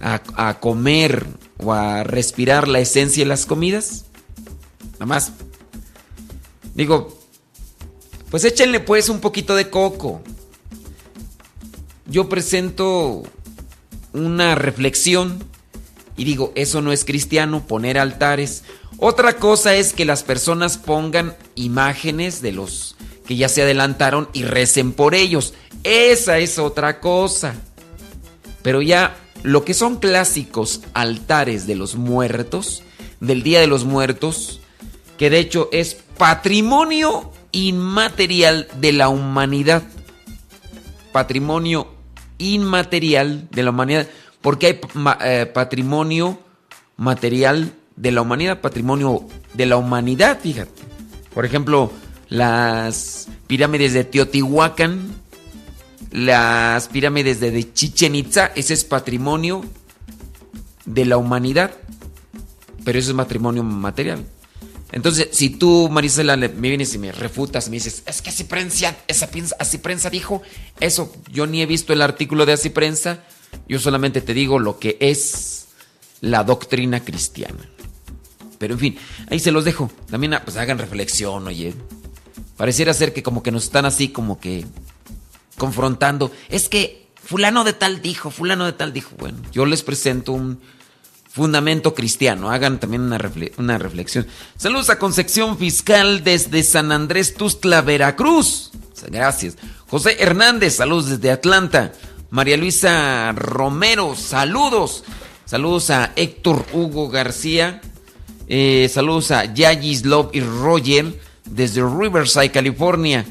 a, comer o a respirar la esencia de las comidas. Nada más. Digo, pues échenle pues un poquito de coco. Yo presento una reflexión y digo, eso no es cristiano, poner altares. Otra cosa es que las personas pongan imágenes de los que ya se adelantaron y recen por ellos. Esa es otra cosa. Pero ya lo que son clásicos altares de los muertos, del Día de los Muertos, que de hecho es patrimonio inmaterial de la humanidad. Patrimonio inmaterial de la humanidad. Porque hay eh, patrimonio material de la humanidad, patrimonio de la humanidad, fíjate. Por ejemplo, las pirámides de Teotihuacán, las pirámides de Chichen Itza, ese es patrimonio de la humanidad, pero eso es patrimonio material. Entonces, si tú, Marisela, me vienes y me refutas, me dices, es que así prensa, esa así prensa dijo eso, yo ni he visto el artículo de así prensa, yo solamente te digo lo que es la doctrina cristiana. Pero en fin, ahí se los dejo. También pues hagan reflexión, oye. Pareciera ser que como que nos están así como que confrontando. Es que fulano de tal dijo, fulano de tal dijo. Bueno, yo les presento un fundamento cristiano. Hagan también una, una reflexión. Saludos a Concepción Fiscal desde San Andrés Tustla, Veracruz. Gracias. José Hernández, saludos desde Atlanta. María Luisa Romero, saludos. Saludos a Héctor Hugo García. Eh, saludos a Yagis Love y Roger desde Riverside, California.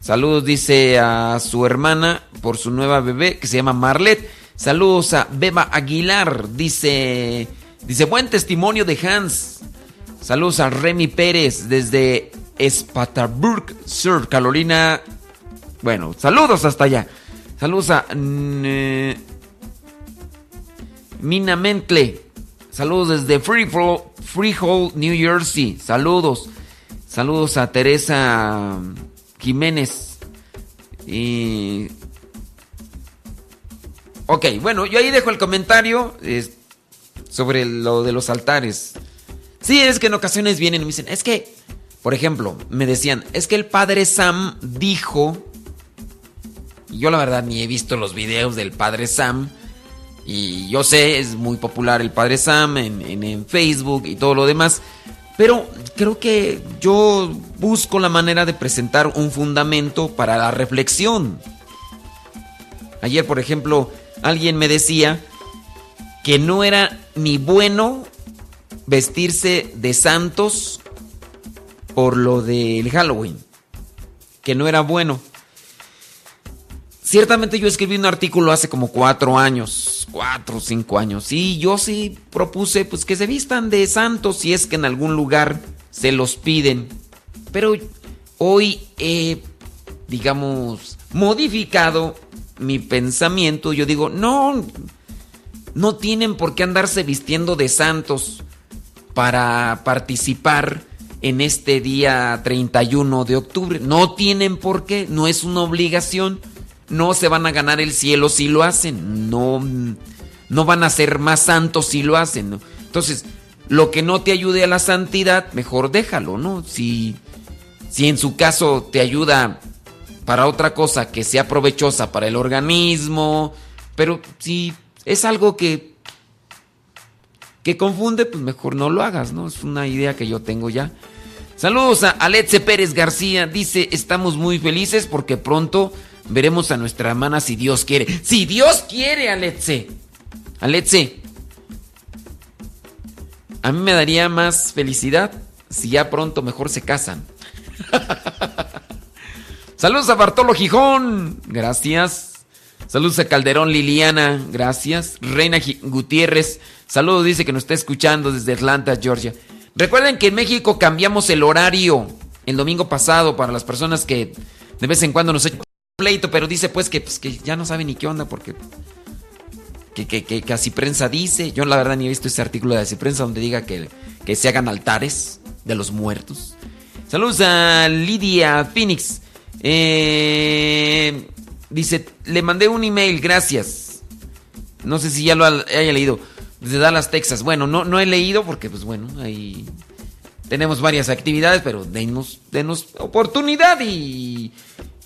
Saludos, dice a su hermana por su nueva bebé que se llama Marlet. Saludos a Beba Aguilar, dice, dice buen testimonio de Hans. Saludos a Remy Pérez desde Spatarburg Sur, Carolina. Bueno, saludos hasta allá. Saludos a Mina Mentle. Saludos desde Freehold, New Jersey. Saludos. Saludos a Teresa Jiménez. Y... Ok, bueno, yo ahí dejo el comentario sobre lo de los altares. Sí, es que en ocasiones vienen y me dicen, es que, por ejemplo, me decían, es que el padre Sam dijo, yo la verdad ni he visto los videos del padre Sam, y yo sé, es muy popular el padre Sam en, en Facebook y todo lo demás, pero creo que yo busco la manera de presentar un fundamento para la reflexión. Ayer, por ejemplo, alguien me decía que no era ni bueno vestirse de santos por lo del Halloween. Que no era bueno. Ciertamente yo escribí un artículo hace como cuatro años cuatro o cinco años. Y yo sí propuse pues que se vistan de santos si es que en algún lugar se los piden. Pero hoy he, digamos, modificado mi pensamiento. Yo digo, no, no tienen por qué andarse vistiendo de santos para participar en este día 31 de octubre. No tienen por qué, no es una obligación. No se van a ganar el cielo si lo hacen. No, no van a ser más santos si lo hacen. Entonces, lo que no te ayude a la santidad, mejor déjalo, ¿no? Si, si en su caso te ayuda para otra cosa que sea provechosa para el organismo, pero si es algo que que confunde, pues mejor no lo hagas, ¿no? Es una idea que yo tengo ya. Saludos a Aletze Pérez García. Dice, estamos muy felices porque pronto veremos a nuestra hermana si Dios quiere. Si Dios quiere, Aletze. Aletze. A mí me daría más felicidad si ya pronto mejor se casan. Saludos a Bartolo Gijón. Gracias. Saludos a Calderón Liliana. Gracias. Reina Gutiérrez. Saludos, dice que nos está escuchando desde Atlanta, Georgia. Recuerden que en México cambiamos el horario el domingo pasado para las personas que de vez en cuando nos echan pleito, pero dice pues que, pues que ya no sabe ni qué onda porque que, que, que, así prensa dice. Yo la verdad ni he visto ese artículo de así prensa donde diga que, que se hagan altares de los muertos. Saludos a Lidia Phoenix. Eh, dice, le mandé un email, gracias. No sé si ya lo haya leído de Dallas, Texas. Bueno, no, no he leído porque, pues bueno, ahí tenemos varias actividades, pero denos, denos oportunidad y,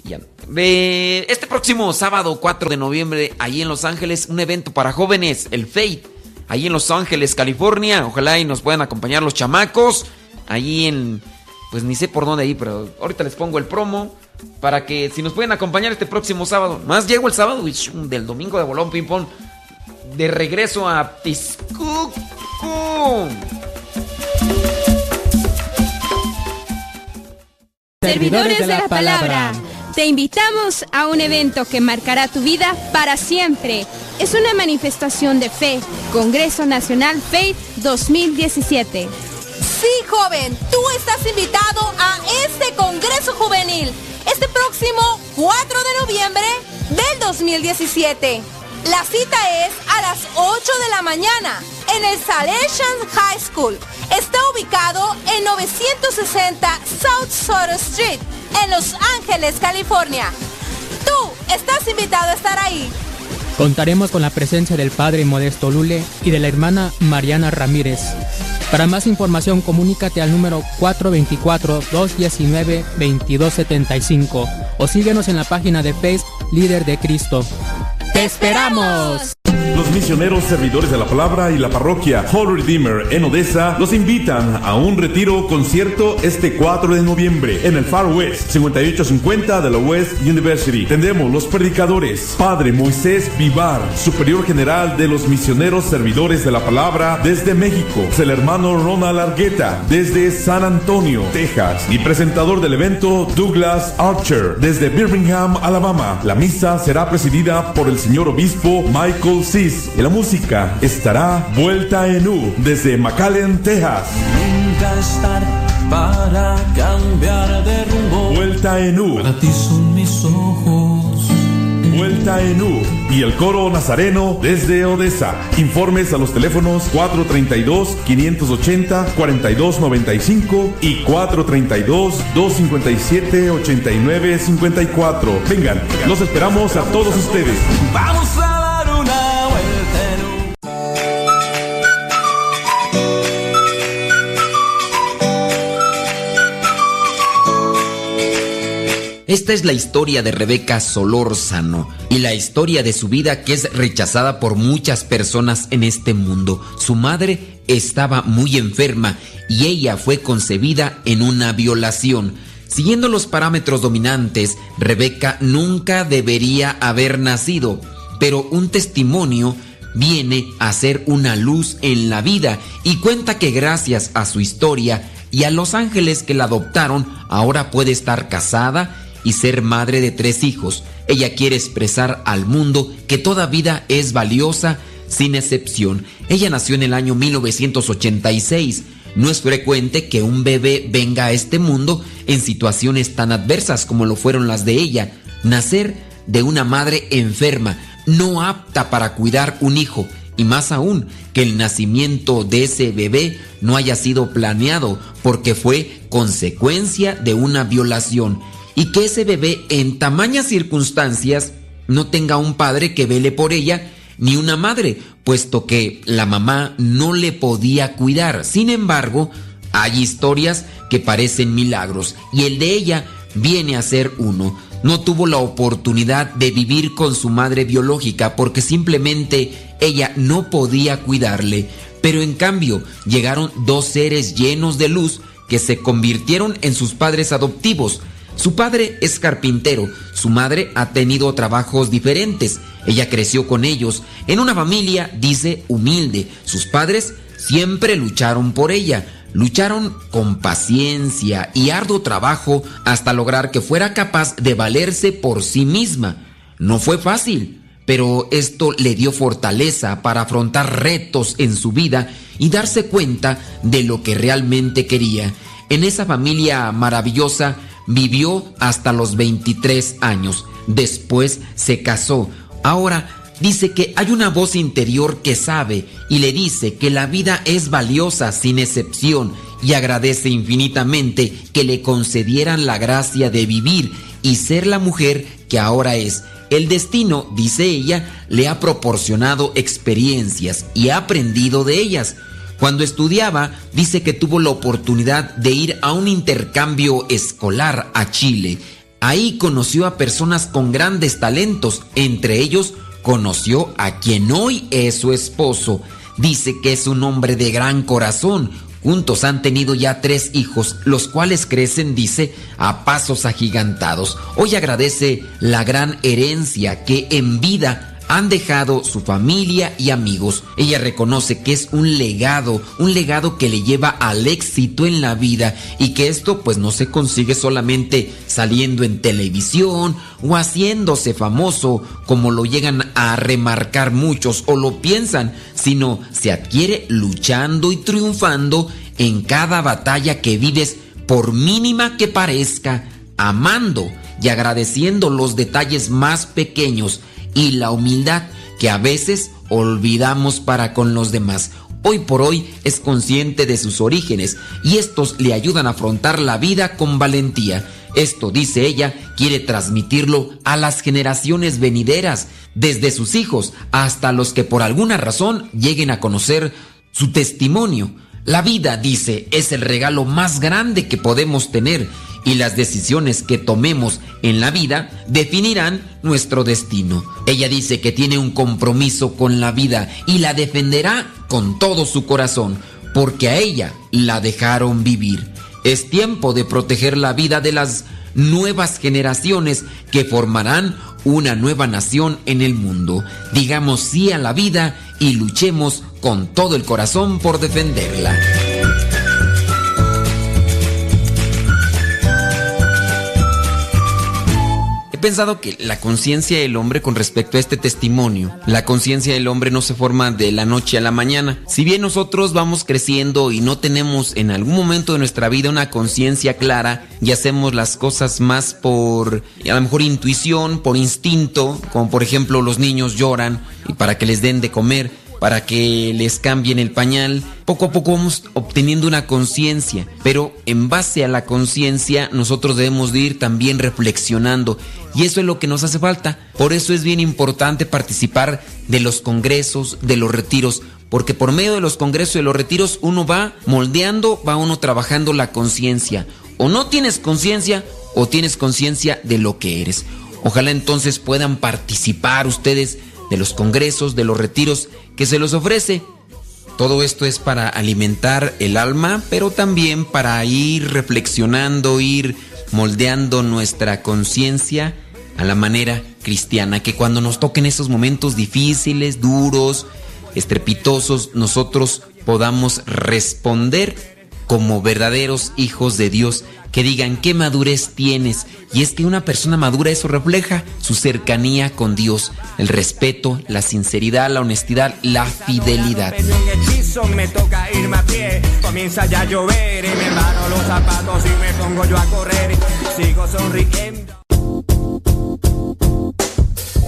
ya. este próximo sábado 4 de noviembre, ahí en Los Ángeles, un evento para jóvenes, el FATE, ahí en Los Ángeles, California. Ojalá y nos puedan acompañar los chamacos, ahí en, pues ni sé por dónde ahí, pero ahorita les pongo el promo para que si nos pueden acompañar este próximo sábado. Más llego el sábado del domingo de bolón ping pong de regreso a Tiscucu. Servidores de la palabra, te invitamos a un evento que marcará tu vida para siempre. Es una manifestación de fe, Congreso Nacional Faith 2017. Sí, joven, tú estás invitado a este Congreso Juvenil, este próximo 4 de noviembre del 2017. La cita es a las 8 de la mañana en el Salesian High School. Está ubicado en 960 South Soto Street, en Los Ángeles, California. Tú estás invitado a estar ahí. Contaremos con la presencia del padre Modesto Lule y de la hermana Mariana Ramírez. Para más información, comunícate al número 424-219-2275 o síguenos en la página de Facebook Líder de Cristo. ¡Te esperamos! Los misioneros servidores de la palabra y la parroquia Holy Redeemer en Odessa los invitan a un retiro concierto este 4 de noviembre en el Far West 5850 de la West University. Tendremos los predicadores Padre Moisés Vivar, superior general de los misioneros servidores de la palabra desde México, el hermano Ronald Argueta desde San Antonio, Texas y presentador del evento Douglas Archer desde Birmingham, Alabama. La misa será presidida por el señor obispo Michael Y la música estará vuelta en U desde McAllen, Texas. Nunca estar para cambiar de rumbo. Vuelta en U. Para ti son mis ojos. Vuelta en U y el coro nazareno desde Odessa. Informes a los teléfonos 432-580-4295 y 432-257-8954. Vengan, los esperamos a todos ustedes. Vamos a Esta es la historia de Rebeca Solórzano y la historia de su vida que es rechazada por muchas personas en este mundo. Su madre estaba muy enferma y ella fue concebida en una violación. Siguiendo los parámetros dominantes, Rebeca nunca debería haber nacido, pero un testimonio viene a ser una luz en la vida y cuenta que gracias a su historia y a los ángeles que la adoptaron, ahora puede estar casada y ser madre de tres hijos. Ella quiere expresar al mundo que toda vida es valiosa sin excepción. Ella nació en el año 1986. No es frecuente que un bebé venga a este mundo en situaciones tan adversas como lo fueron las de ella. Nacer de una madre enferma, no apta para cuidar un hijo, y más aún que el nacimiento de ese bebé no haya sido planeado porque fue consecuencia de una violación y que ese bebé en tamañas circunstancias no tenga un padre que vele por ella ni una madre, puesto que la mamá no le podía cuidar. Sin embargo, hay historias que parecen milagros y el de ella viene a ser uno. No tuvo la oportunidad de vivir con su madre biológica porque simplemente ella no podía cuidarle. Pero en cambio llegaron dos seres llenos de luz que se convirtieron en sus padres adoptivos. Su padre es carpintero, su madre ha tenido trabajos diferentes, ella creció con ellos, en una familia, dice, humilde. Sus padres siempre lucharon por ella, lucharon con paciencia y arduo trabajo hasta lograr que fuera capaz de valerse por sí misma. No fue fácil, pero esto le dio fortaleza para afrontar retos en su vida y darse cuenta de lo que realmente quería. En esa familia maravillosa vivió hasta los 23 años. Después se casó. Ahora dice que hay una voz interior que sabe y le dice que la vida es valiosa sin excepción y agradece infinitamente que le concedieran la gracia de vivir y ser la mujer que ahora es. El destino, dice ella, le ha proporcionado experiencias y ha aprendido de ellas. Cuando estudiaba, dice que tuvo la oportunidad de ir a un intercambio escolar a Chile. Ahí conoció a personas con grandes talentos, entre ellos conoció a quien hoy es su esposo. Dice que es un hombre de gran corazón, Juntos han tenido ya tres hijos, los cuales crecen, dice, a pasos agigantados. Hoy agradece la gran herencia que en vida han dejado su familia y amigos. Ella reconoce que es un legado, un legado que le lleva al éxito en la vida y que esto pues no se consigue solamente saliendo en televisión o haciéndose famoso como lo llegan a remarcar muchos o lo piensan, sino se adquiere luchando y triunfando en cada batalla que vives por mínima que parezca, amando y agradeciendo los detalles más pequeños y la humildad que a veces olvidamos para con los demás. Hoy por hoy es consciente de sus orígenes y estos le ayudan a afrontar la vida con valentía. Esto, dice ella, quiere transmitirlo a las generaciones venideras, desde sus hijos hasta los que por alguna razón lleguen a conocer su testimonio. La vida, dice, es el regalo más grande que podemos tener y las decisiones que tomemos en la vida definirán nuestro destino. Ella dice que tiene un compromiso con la vida y la defenderá con todo su corazón, porque a ella la dejaron vivir. Es tiempo de proteger la vida de las nuevas generaciones que formarán una nueva nación en el mundo. Digamos sí a la vida y luchemos con todo el corazón por defenderla. Pensado que la conciencia del hombre con respecto a este testimonio, la conciencia del hombre no se forma de la noche a la mañana. Si bien nosotros vamos creciendo y no tenemos en algún momento de nuestra vida una conciencia clara y hacemos las cosas más por a lo mejor intuición, por instinto, como por ejemplo los niños lloran y para que les den de comer, para que les cambien el pañal. Poco a poco vamos obteniendo una conciencia, pero en base a la conciencia nosotros debemos de ir también reflexionando y eso es lo que nos hace falta. Por eso es bien importante participar de los congresos, de los retiros, porque por medio de los congresos y de los retiros uno va moldeando, va uno trabajando la conciencia. O no tienes conciencia o tienes conciencia de lo que eres. Ojalá entonces puedan participar ustedes de los congresos, de los retiros que se los ofrece. Todo esto es para alimentar el alma, pero también para ir reflexionando, ir moldeando nuestra conciencia a la manera cristiana, que cuando nos toquen esos momentos difíciles, duros, estrepitosos, nosotros podamos responder como verdaderos hijos de Dios que digan qué madurez tienes. Y es que una persona madura eso refleja su cercanía con Dios, el respeto, la sinceridad, la honestidad, la fidelidad.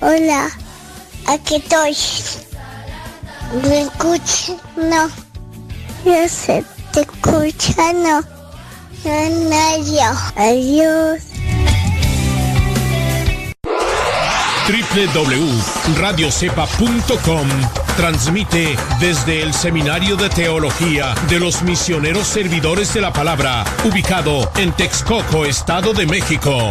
Hola, aquí estoy. ¿Me escucha? No. Yo sé, te escucha, no. No, yo. Adiós. www.radiocepa.com transmite desde el Seminario de Teología de los Misioneros Servidores de la Palabra, ubicado en Texcoco, Estado de México.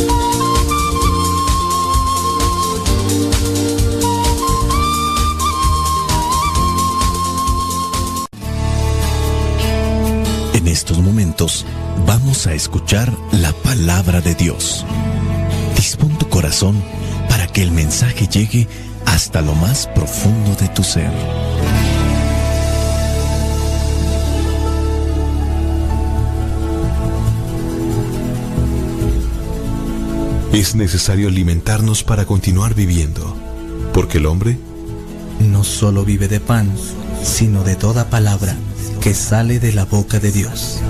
En estos momentos vamos a escuchar la palabra de Dios. Dispón tu corazón para que el mensaje llegue hasta lo más profundo de tu ser. Es necesario alimentarnos para continuar viviendo, porque el hombre no solo vive de pan, sino de toda palabra que sale de la boca de Dios.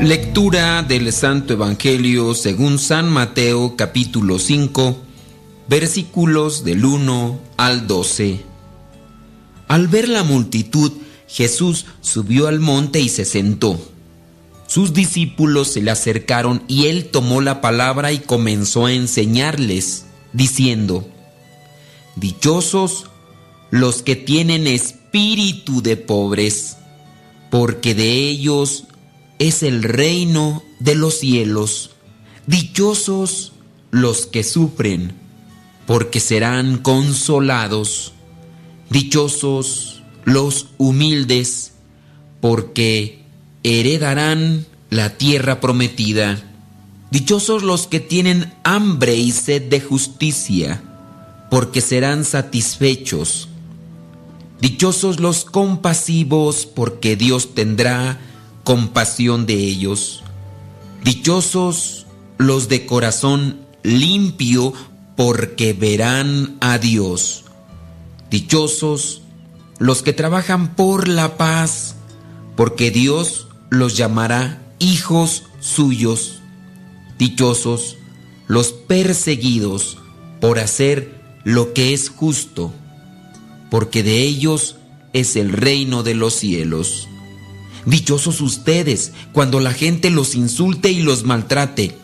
Lectura del Santo Evangelio según San Mateo capítulo 5 versículos del 1 al 12. Al ver la multitud, Jesús subió al monte y se sentó. Sus discípulos se le acercaron y él tomó la palabra y comenzó a enseñarles, diciendo, Dichosos los que tienen espíritu de pobres, porque de ellos es el reino de los cielos. Dichosos los que sufren, porque serán consolados. Dichosos los humildes, porque heredarán la tierra prometida. Dichosos los que tienen hambre y sed de justicia, porque serán satisfechos. Dichosos los compasivos, porque Dios tendrá compasión de ellos. Dichosos los de corazón limpio, porque verán a Dios. Dichosos los que trabajan por la paz, porque Dios los llamará hijos suyos. Dichosos los perseguidos por hacer lo que es justo, porque de ellos es el reino de los cielos. Dichosos ustedes cuando la gente los insulte y los maltrate,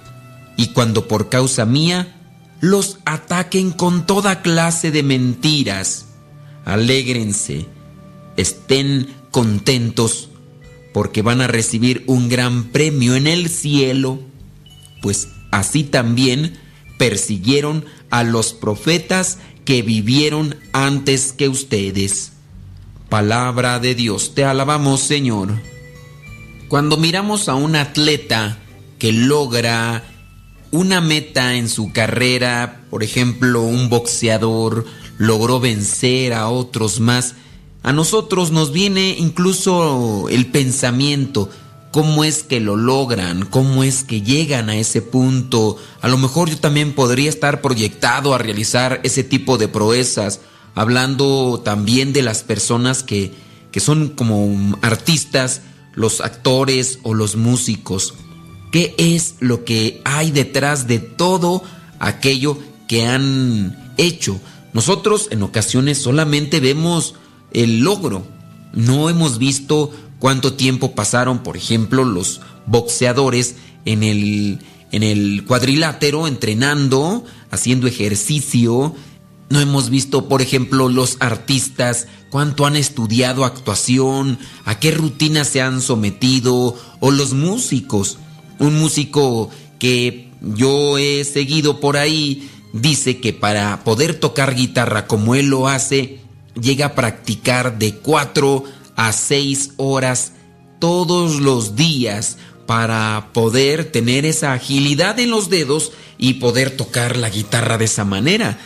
y cuando por causa mía los ataquen con toda clase de mentiras. Alégrense, estén contentos, porque van a recibir un gran premio en el cielo, pues así también persiguieron a los profetas que vivieron antes que ustedes. Palabra de Dios, te alabamos Señor. Cuando miramos a un atleta que logra una meta en su carrera, por ejemplo, un boxeador logró vencer a otros más, a nosotros nos viene incluso el pensamiento, cómo es que lo logran, cómo es que llegan a ese punto. A lo mejor yo también podría estar proyectado a realizar ese tipo de proezas, hablando también de las personas que, que son como artistas, los actores o los músicos. ¿Qué es lo que hay detrás de todo aquello que han hecho? Nosotros en ocasiones solamente vemos el logro. No hemos visto cuánto tiempo pasaron, por ejemplo, los boxeadores en el, en el cuadrilátero entrenando, haciendo ejercicio. No hemos visto, por ejemplo, los artistas, cuánto han estudiado actuación, a qué rutinas se han sometido, o los músicos un músico que yo he seguido por ahí dice que para poder tocar guitarra como él lo hace, llega a practicar de 4 a 6 horas todos los días para poder tener esa agilidad en los dedos y poder tocar la guitarra de esa manera.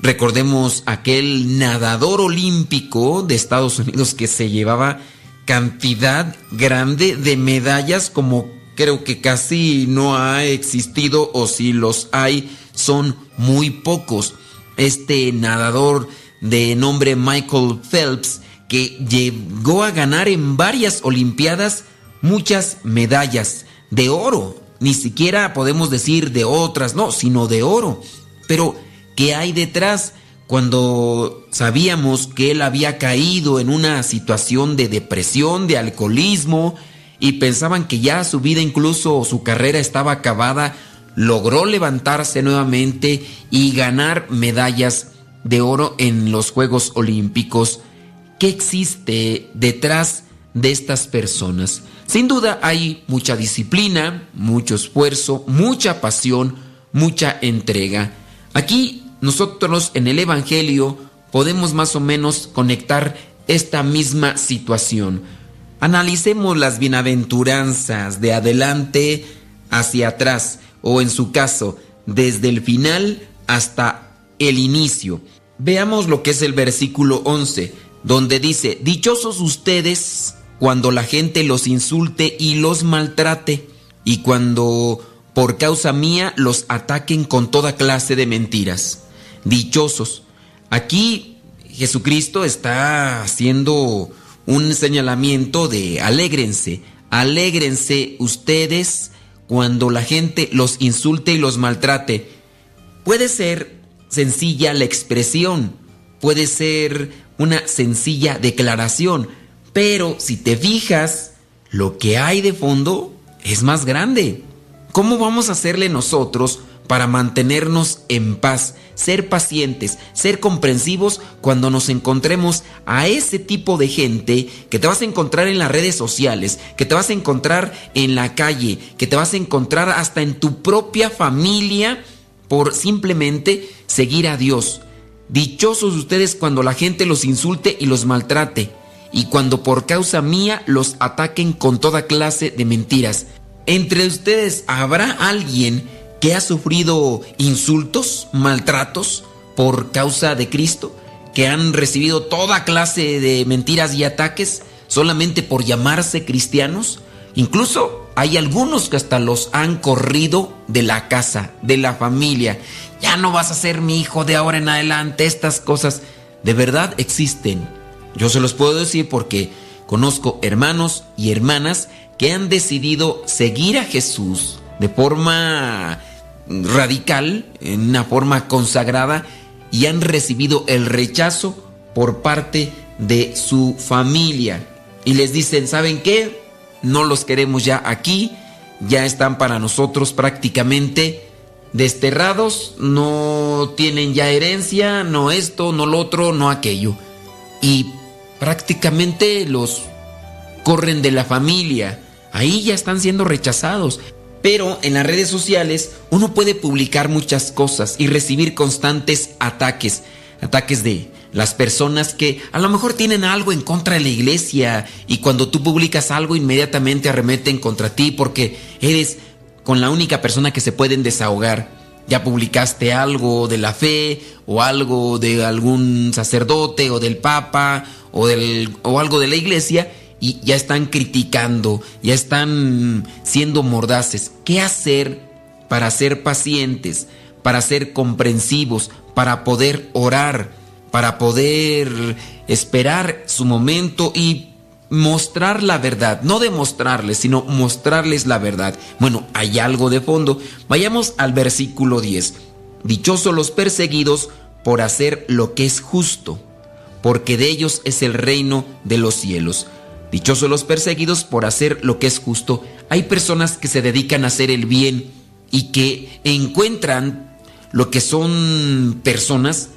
Recordemos aquel nadador olímpico de Estados Unidos que se llevaba cantidad grande de medallas como creo que casi no ha existido o si los hay son muy pocos. Este nadador de nombre Michael Phelps que llegó a ganar en varias Olimpiadas muchas medallas de oro. Ni siquiera podemos decir de otras, no, sino de oro. Pero, ¿qué hay detrás? Cuando sabíamos que él había caído en una situación de depresión, de alcoholismo, y pensaban que ya su vida incluso su carrera estaba acabada, logró levantarse nuevamente y ganar medallas de oro en los Juegos Olímpicos. ¿Qué existe detrás de estas personas? Sin duda hay mucha disciplina, mucho esfuerzo, mucha pasión, mucha entrega. Aquí nosotros en el Evangelio podemos más o menos conectar esta misma situación. Analicemos las bienaventuranzas de adelante hacia atrás, o en su caso, desde el final hasta el inicio. Veamos lo que es el versículo 11, donde dice, Dichosos ustedes cuando la gente los insulte y los maltrate, y cuando por causa mía los ataquen con toda clase de mentiras. Dichosos. Aquí Jesucristo está haciendo un señalamiento de alégrense, alégrense ustedes cuando la gente los insulte y los maltrate. Puede ser sencilla la expresión, puede ser una sencilla declaración, pero si te fijas, lo que hay de fondo es más grande. ¿Cómo vamos a hacerle nosotros para mantenernos en paz, ser pacientes, ser comprensivos cuando nos encontremos a ese tipo de gente que te vas a encontrar en las redes sociales, que te vas a encontrar en la calle, que te vas a encontrar hasta en tu propia familia por simplemente seguir a Dios. Dichosos ustedes cuando la gente los insulte y los maltrate, y cuando por causa mía los ataquen con toda clase de mentiras. Entre ustedes habrá alguien que ha sufrido insultos, maltratos por causa de Cristo, que han recibido toda clase de mentiras y ataques solamente por llamarse cristianos. Incluso hay algunos que hasta los han corrido de la casa, de la familia. Ya no vas a ser mi hijo de ahora en adelante. Estas cosas de verdad existen. Yo se los puedo decir porque conozco hermanos y hermanas que han decidido seguir a Jesús de forma radical, en una forma consagrada, y han recibido el rechazo por parte de su familia. Y les dicen, ¿saben qué? No los queremos ya aquí, ya están para nosotros prácticamente desterrados, no tienen ya herencia, no esto, no lo otro, no aquello. Y prácticamente los corren de la familia. Ahí ya están siendo rechazados. Pero en las redes sociales uno puede publicar muchas cosas y recibir constantes ataques. Ataques de las personas que a lo mejor tienen algo en contra de la iglesia y cuando tú publicas algo inmediatamente arremeten contra ti porque eres con la única persona que se pueden desahogar. Ya publicaste algo de la fe o algo de algún sacerdote o del papa o, del, o algo de la iglesia y ya están criticando, ya están siendo mordaces. ¿Qué hacer para ser pacientes, para ser comprensivos, para poder orar, para poder esperar su momento y mostrar la verdad? No demostrarles, sino mostrarles la verdad. Bueno, hay algo de fondo. Vayamos al versículo 10. Dichosos los perseguidos por hacer lo que es justo, porque de ellos es el reino de los cielos. Dichosos los perseguidos por hacer lo que es justo. Hay personas que se dedican a hacer el bien y que encuentran lo que son personas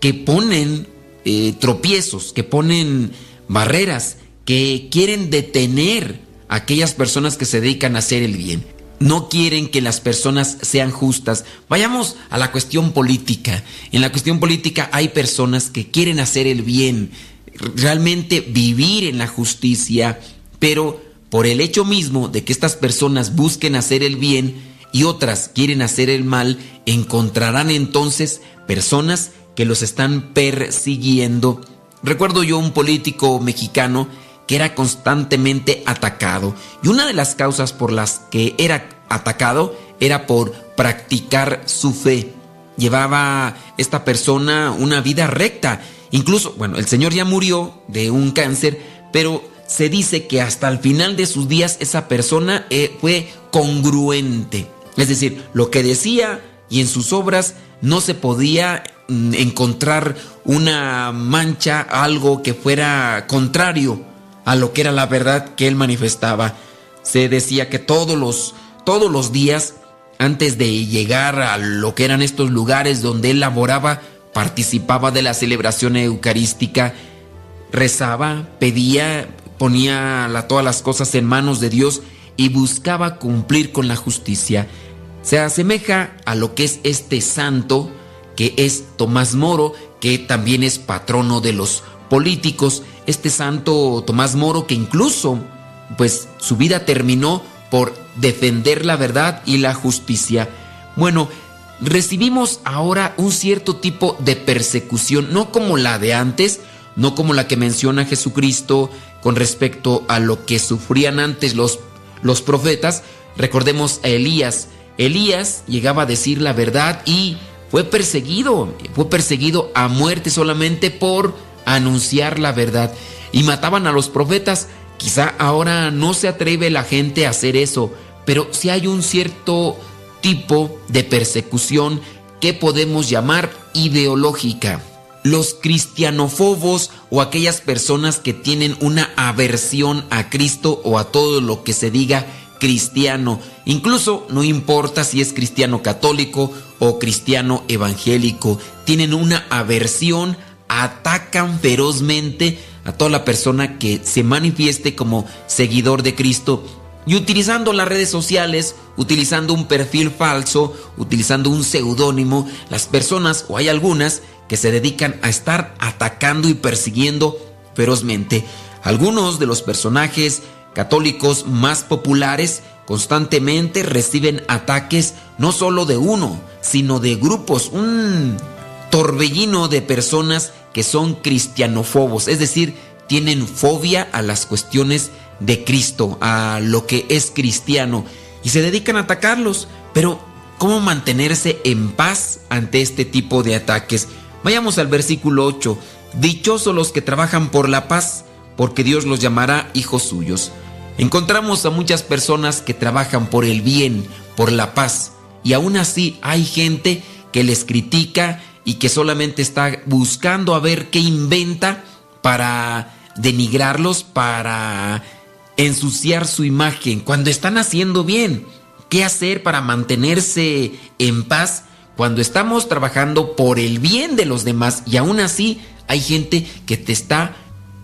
que ponen eh, tropiezos, que ponen barreras, que quieren detener a aquellas personas que se dedican a hacer el bien. No quieren que las personas sean justas. Vayamos a la cuestión política. En la cuestión política hay personas que quieren hacer el bien, realmente vivir en la justicia, pero por el hecho mismo de que estas personas busquen hacer el bien y otras quieren hacer el mal, encontrarán entonces personas que los están persiguiendo. Recuerdo yo un político mexicano que era constantemente atacado y una de las causas por las que era atacado era por practicar su fe. Llevaba esta persona una vida recta Incluso, bueno, el señor ya murió de un cáncer, pero se dice que hasta el final de sus días esa persona eh, fue congruente. Es decir, lo que decía y en sus obras no se podía mm, encontrar una mancha, algo que fuera contrario a lo que era la verdad que él manifestaba. Se decía que todos los, todos los días, antes de llegar a lo que eran estos lugares donde él laboraba, participaba de la celebración eucarística, rezaba, pedía, ponía todas las cosas en manos de Dios y buscaba cumplir con la justicia. Se asemeja a lo que es este santo, que es Tomás Moro, que también es patrono de los políticos. Este santo Tomás Moro que incluso, pues su vida terminó por defender la verdad y la justicia. Bueno, recibimos ahora un cierto tipo de persecución, no como la de antes, no como la que menciona Jesucristo con respecto a lo que sufrían antes los, los profetas. Recordemos a Elías. Elías llegaba a decir la verdad y fue perseguido, fue perseguido a muerte solamente por anunciar la verdad. Y mataban a los profetas. Quizá ahora no se atreve la gente a hacer eso, pero si hay un cierto tipo de persecución que podemos llamar ideológica. Los cristianofobos o aquellas personas que tienen una aversión a Cristo o a todo lo que se diga cristiano. Incluso no importa si es cristiano católico o cristiano evangélico. Tienen una aversión, atacan ferozmente a toda la persona que se manifieste como seguidor de Cristo y utilizando las redes sociales, utilizando un perfil falso, utilizando un seudónimo, las personas, o hay algunas, que se dedican a estar atacando y persiguiendo ferozmente. Algunos de los personajes católicos más populares constantemente reciben ataques no solo de uno, sino de grupos, un torbellino de personas que son cristianofobos, es decir, tienen fobia a las cuestiones de Cristo, a lo que es cristiano, y se dedican a atacarlos. Pero, ¿cómo mantenerse en paz ante este tipo de ataques? Vayamos al versículo 8. Dichosos los que trabajan por la paz, porque Dios los llamará hijos suyos. Encontramos a muchas personas que trabajan por el bien, por la paz, y aún así hay gente que les critica y que solamente está buscando a ver qué inventa para denigrarlos, para ensuciar su imagen, cuando están haciendo bien. ¿Qué hacer para mantenerse en paz cuando estamos trabajando por el bien de los demás y aún así hay gente que te está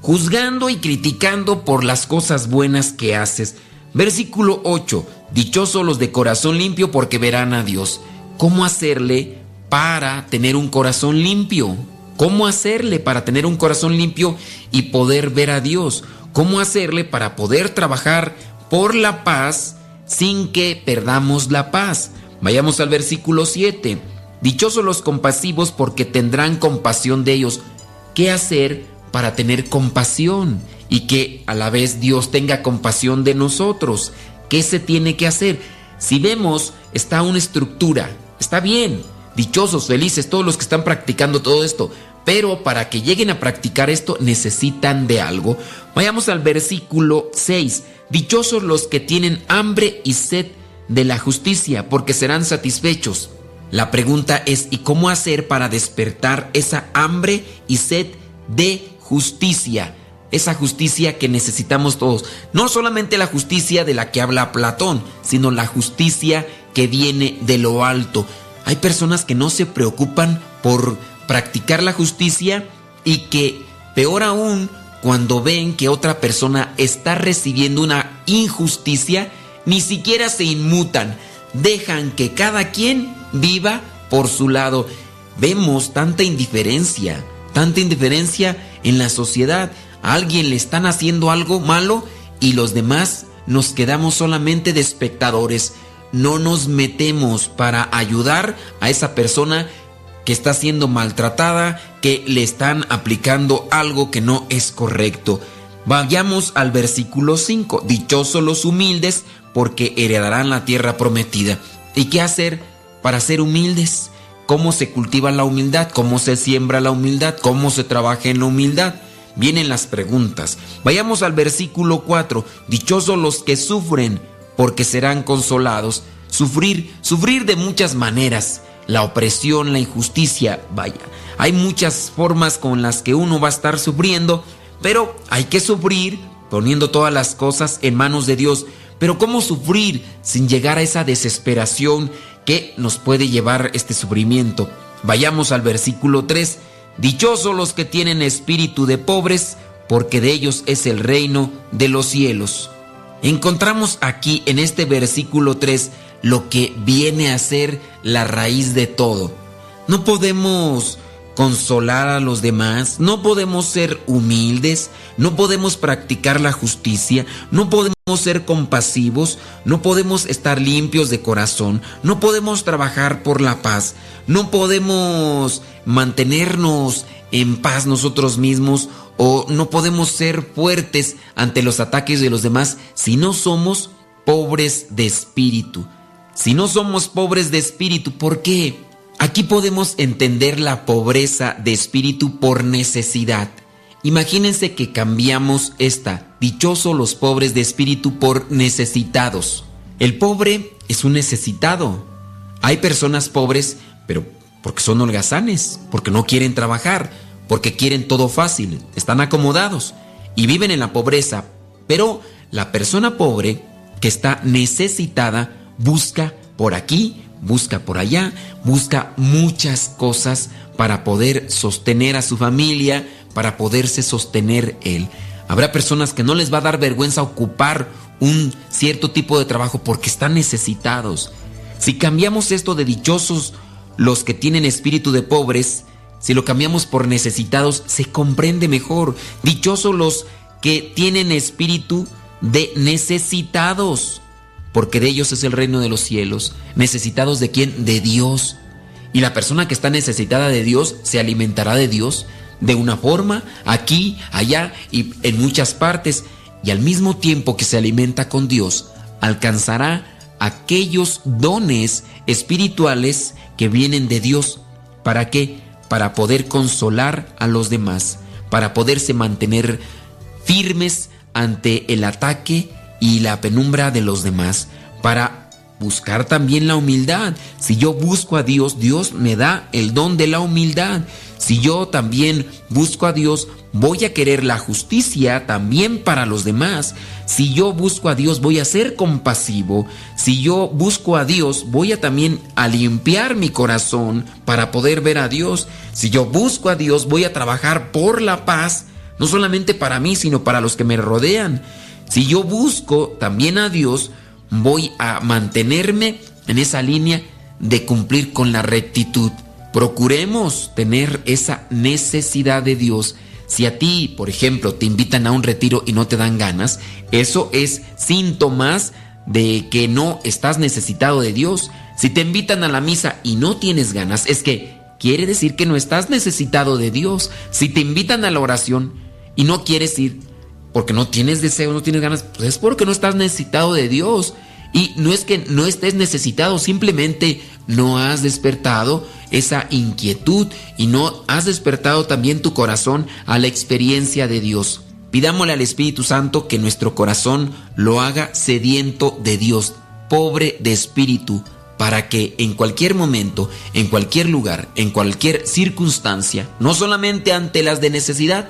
juzgando y criticando por las cosas buenas que haces? Versículo 8. Dichosos los de corazón limpio porque verán a Dios. ¿Cómo hacerle para tener un corazón limpio? ¿Cómo hacerle para tener un corazón limpio y poder ver a Dios? ¿Cómo hacerle para poder trabajar por la paz sin que perdamos la paz? Vayamos al versículo 7. Dichosos los compasivos porque tendrán compasión de ellos. ¿Qué hacer para tener compasión? Y que a la vez Dios tenga compasión de nosotros. ¿Qué se tiene que hacer? Si vemos, está una estructura. Está bien. Dichosos, felices, todos los que están practicando todo esto. Pero para que lleguen a practicar esto necesitan de algo. Vayamos al versículo 6. Dichosos los que tienen hambre y sed de la justicia, porque serán satisfechos. La pregunta es, ¿y cómo hacer para despertar esa hambre y sed de justicia? Esa justicia que necesitamos todos. No solamente la justicia de la que habla Platón, sino la justicia que viene de lo alto. Hay personas que no se preocupan por practicar la justicia y que, peor aún, cuando ven que otra persona está recibiendo una injusticia, ni siquiera se inmutan, dejan que cada quien viva por su lado. Vemos tanta indiferencia, tanta indiferencia en la sociedad. A alguien le están haciendo algo malo y los demás nos quedamos solamente de espectadores. No nos metemos para ayudar a esa persona que está siendo maltratada, que le están aplicando algo que no es correcto. Vayamos al versículo 5. Dichosos los humildes porque heredarán la tierra prometida. ¿Y qué hacer para ser humildes? ¿Cómo se cultiva la humildad? ¿Cómo se siembra la humildad? ¿Cómo se trabaja en la humildad? Vienen las preguntas. Vayamos al versículo 4. Dichosos los que sufren porque serán consolados. Sufrir, sufrir de muchas maneras la opresión, la injusticia, vaya. Hay muchas formas con las que uno va a estar sufriendo, pero hay que sufrir poniendo todas las cosas en manos de Dios. Pero ¿cómo sufrir sin llegar a esa desesperación que nos puede llevar este sufrimiento? Vayamos al versículo 3. Dichosos los que tienen espíritu de pobres, porque de ellos es el reino de los cielos. Encontramos aquí en este versículo 3 lo que viene a ser la raíz de todo. No podemos consolar a los demás, no podemos ser humildes, no podemos practicar la justicia, no podemos ser compasivos, no podemos estar limpios de corazón, no podemos trabajar por la paz, no podemos mantenernos en paz nosotros mismos o no podemos ser fuertes ante los ataques de los demás si no somos pobres de espíritu. Si no somos pobres de espíritu, ¿por qué? Aquí podemos entender la pobreza de espíritu por necesidad. Imagínense que cambiamos esta, dichoso los pobres de espíritu por necesitados. El pobre es un necesitado. Hay personas pobres, pero porque son holgazanes, porque no quieren trabajar, porque quieren todo fácil, están acomodados y viven en la pobreza. Pero la persona pobre que está necesitada busca por aquí, busca por allá, busca muchas cosas para poder sostener a su familia, para poderse sostener él. Habrá personas que no les va a dar vergüenza ocupar un cierto tipo de trabajo porque están necesitados. Si cambiamos esto de dichosos los que tienen espíritu de pobres, si lo cambiamos por necesitados, se comprende mejor. Dichosos los que tienen espíritu de necesitados porque de ellos es el reino de los cielos. ¿Necesitados de quién? De Dios. Y la persona que está necesitada de Dios se alimentará de Dios de una forma, aquí, allá y en muchas partes. y al mismo tiempo que se alimenta con Dios, alcanzará aquellos dones espirituales que vienen de Dios. ¿Para qué? Para poder consolar a los demás, para poderse mantener firmes ante el ataque y la penumbra de los demás, para buscar también la humildad. Si yo busco a Dios, Dios me da el don de la humildad. Si yo también busco a Dios, voy a querer la justicia también para los demás. Si yo busco a Dios, voy a ser compasivo. Si yo busco a Dios, voy a también a limpiar mi corazón para poder ver a Dios. Si yo busco a Dios, voy a trabajar por la paz, no solamente para mí, sino para los que me rodean. Si yo busco también a Dios, voy a mantenerme en esa línea de cumplir con la rectitud. Procuremos tener esa necesidad de Dios. Si a ti, por ejemplo, te invitan a un retiro y no te dan ganas, eso es síntomas de que no estás necesitado de Dios. Si te invitan a la misa y no tienes ganas, es que quiere decir que no estás necesitado de Dios. Si te invitan a la oración y no quieres ir porque no tienes deseo, no tienes ganas, pues es porque no estás necesitado de Dios. Y no es que no estés necesitado, simplemente no has despertado esa inquietud y no has despertado también tu corazón a la experiencia de Dios. Pidámosle al Espíritu Santo que nuestro corazón lo haga sediento de Dios, pobre de espíritu, para que en cualquier momento, en cualquier lugar, en cualquier circunstancia, no solamente ante las de necesidad,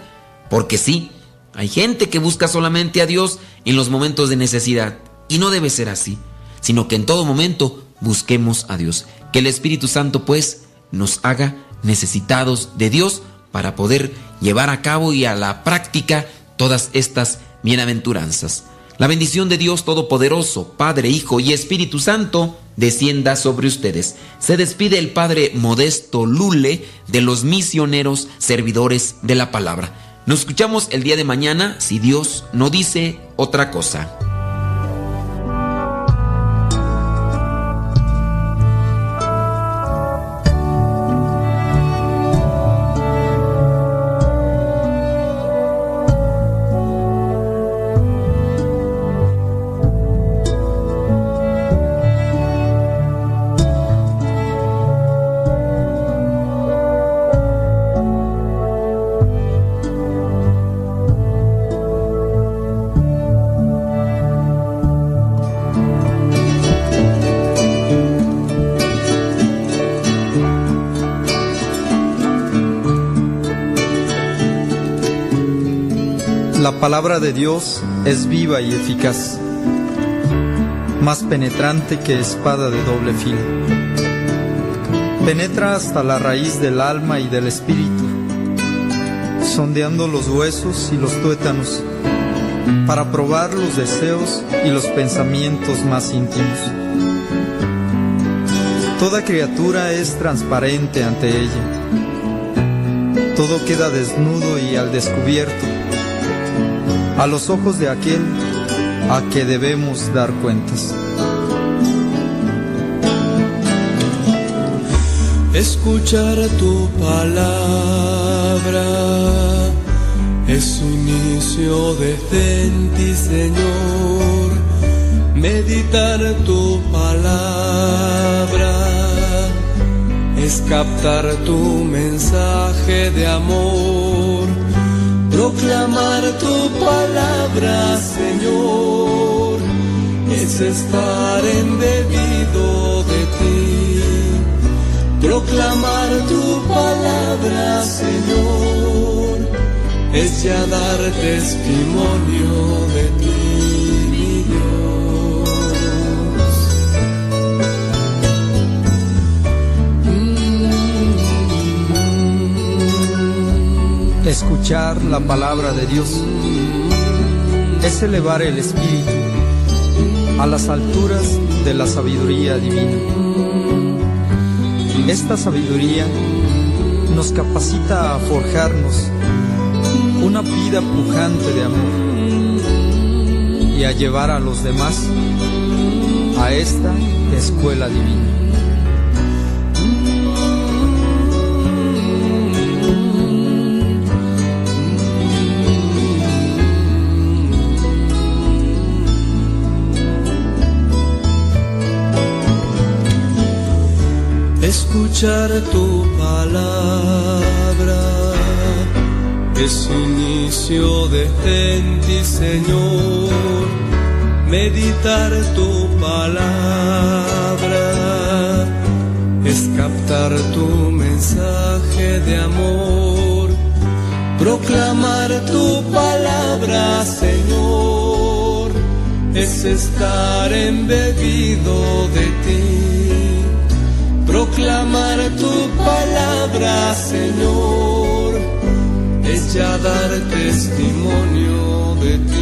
porque sí, hay gente que busca solamente a Dios en los momentos de necesidad, y no debe ser así, sino que en todo momento busquemos a Dios. Que el Espíritu Santo pues nos haga necesitados de Dios para poder llevar a cabo y a la práctica todas estas bienaventuranzas. La bendición de Dios Todopoderoso, Padre, Hijo y Espíritu Santo, descienda sobre ustedes. Se despide el Padre Modesto Lule de los misioneros servidores de la palabra. Nos escuchamos el día de mañana si Dios no dice otra cosa. La palabra de Dios es viva y eficaz, más penetrante que espada de doble filo. Penetra hasta la raíz del alma y del espíritu, sondeando los huesos y los tuétanos, para probar los deseos y los pensamientos más íntimos. Toda criatura es transparente ante ella. Todo queda desnudo y al descubierto a los ojos de aquel a que debemos dar cuentas. Escuchar tu palabra es un inicio de en ti, Señor. Meditar tu palabra es captar tu mensaje de amor Proclamar palabra, Señor, es estar embebido de ti. Proclamar tu palabra, Señor, es ya dar testimonio de ti, mi Escuchar la palabra de Dios es elevar el espíritu a las alturas de la sabiduría divina. Esta sabiduría nos capacita a forjarnos una vida pujante de amor y a llevar a los demás a esta escuela divina. Escuchar tu palabra. Es inicio de en ti, Señor, meditar tu palabra, es captar tu mensaje de amor, proclamar tu palabra, Señor, es estar embebido de ti, proclamar tu palabra, Señor, es ya dar testimonio de ti,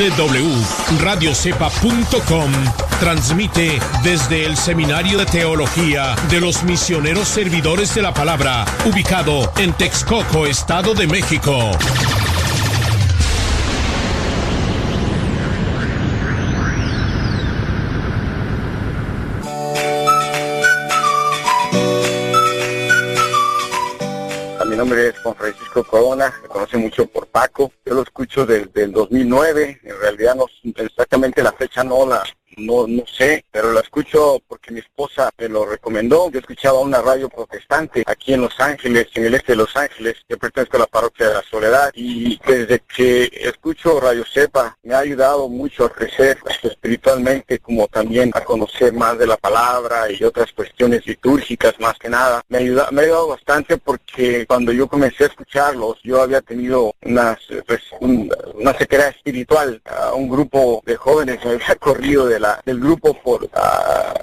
www.radiocepa.com transmite desde el Seminario de Teología de los Misioneros Servidores de la Palabra, ubicado en Texcoco, Estado de México. Nombre es Juan Francisco Corona, me conoce mucho por Paco. Yo lo escucho desde el 2009, en realidad no exactamente la fecha no la no no sé, pero la escucho porque mi esposa me lo recomendó. Yo escuchaba una radio protestante aquí en Los Ángeles, en el este de Los Ángeles. Yo pertenezco a la parroquia de la Soledad y desde que escucho Radio Cepa me ha ayudado mucho a crecer espiritualmente, como también a conocer más de la palabra y otras cuestiones litúrgicas más que nada. Me, ayuda, me ha ayudado bastante porque cuando yo comencé a escucharlos, yo había tenido unas, pues, un- una sequedad espiritual. a un grupo de jóvenes me había corrido de del grupo por, ah,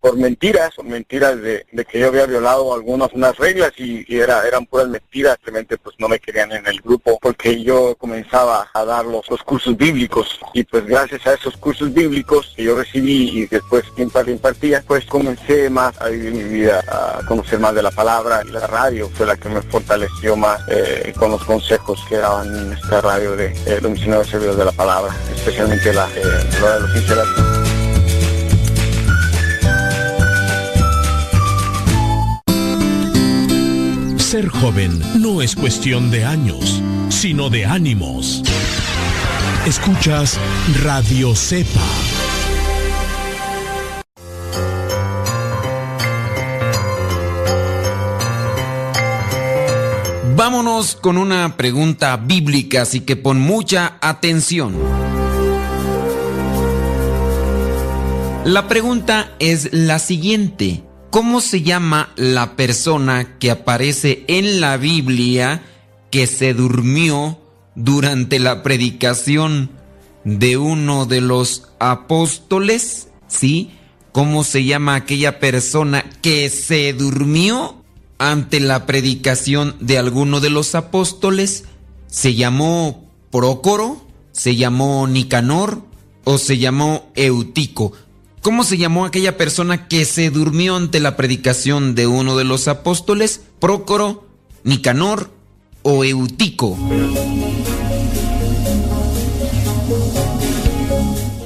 por mentiras, por mentiras de, que yo había violado algunas unas reglas y, era, eran puras mentiras. Simplemente pues no me querían en el grupo porque yo comenzaba a dar los, cursos bíblicos y pues gracias a esos cursos bíblicos que yo recibí y después impar- impartía, pues comencé más a vivir mi vida, a conocer más de la palabra y la radio fue la que me fortaleció más eh, con los consejos que daban en esta radio de eh, los misioneros de la palabra, especialmente la, eh, la de los. Ser joven no es cuestión de años, sino de ánimos. Escuchas Radio Cepa. Vámonos con una pregunta bíblica, así que pon mucha atención. La pregunta es la siguiente. ¿Cómo se llama la persona que aparece en la Biblia que se durmió durante la predicación de uno de los apóstoles? ¿Sí? ¿Cómo se llama aquella persona que se durmió ante la predicación de alguno de los apóstoles? ¿Se llamó Prócoro? ¿Se llamó Nicanor? ¿O se llamó Eutico? ¿Cómo se llamó aquella persona que se durmió ante la predicación de uno de los apóstoles? ¿Prócoro, Nicanor o Eutico?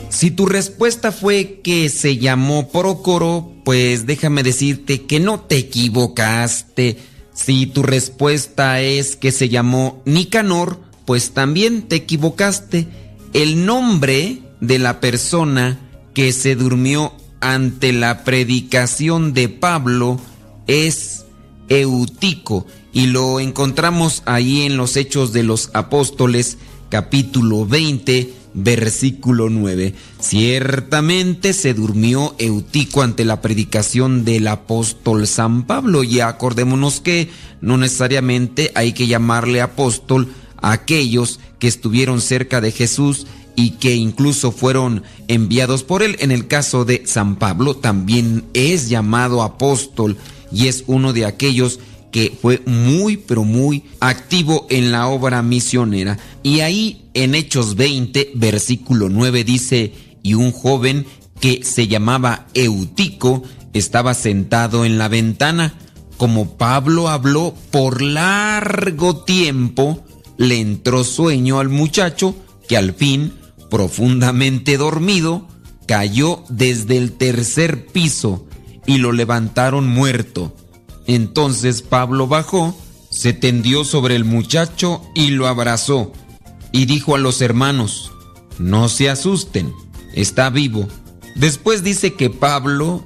Si tu respuesta fue que se llamó Prócoro, pues déjame decirte que no te equivocaste. Si tu respuesta es que se llamó Nicanor, pues también te equivocaste. El nombre de la persona que se durmió ante la predicación de Pablo es Eutico y lo encontramos ahí en los Hechos de los Apóstoles capítulo 20 versículo 9. Ciertamente se durmió Eutico ante la predicación del apóstol San Pablo y acordémonos que no necesariamente hay que llamarle apóstol a aquellos que estuvieron cerca de Jesús y que incluso fueron enviados por él. En el caso de San Pablo también es llamado apóstol y es uno de aquellos que fue muy, pero muy activo en la obra misionera. Y ahí en Hechos 20, versículo 9 dice, y un joven que se llamaba Eutico estaba sentado en la ventana. Como Pablo habló por largo tiempo, le entró sueño al muchacho que al fin, profundamente dormido, cayó desde el tercer piso y lo levantaron muerto. Entonces Pablo bajó, se tendió sobre el muchacho y lo abrazó, y dijo a los hermanos, no se asusten, está vivo. Después dice que Pablo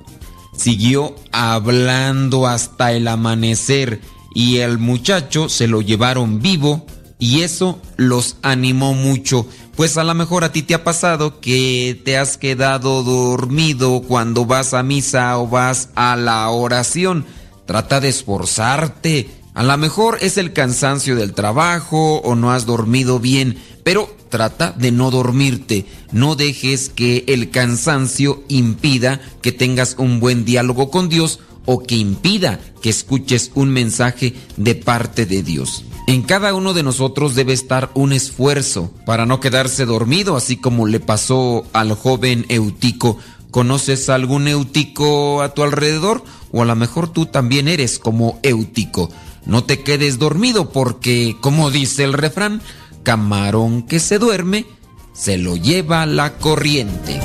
siguió hablando hasta el amanecer y el muchacho se lo llevaron vivo y eso los animó mucho. Pues a lo mejor a ti te ha pasado que te has quedado dormido cuando vas a misa o vas a la oración Trata de esforzarte. A lo mejor es el cansancio del trabajo o no has dormido bien, pero trata de no dormirte. No dejes que el cansancio impida que tengas un buen diálogo con Dios o que impida que escuches un mensaje de parte de Dios. En cada uno de nosotros debe estar un esfuerzo para no quedarse dormido, así como le pasó al joven Eutico. ¿Conoces algún Eutico a tu alrededor? o a lo mejor tú también eres como Eutico. No te quedes dormido porque, como dice el refrán, camarón que se duerme, se lo lleva la corriente.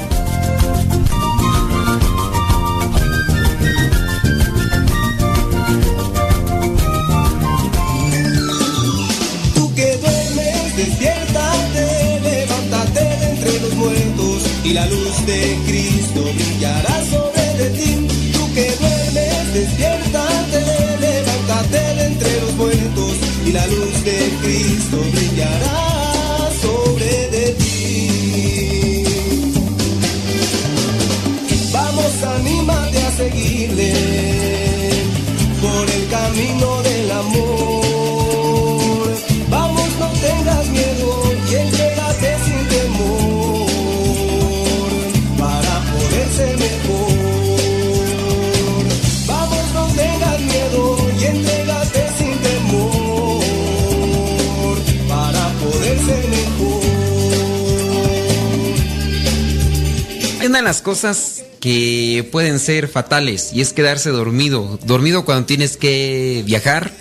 Las cosas que pueden ser fatales y es quedarse dormido. Dormido cuando tienes que viajar,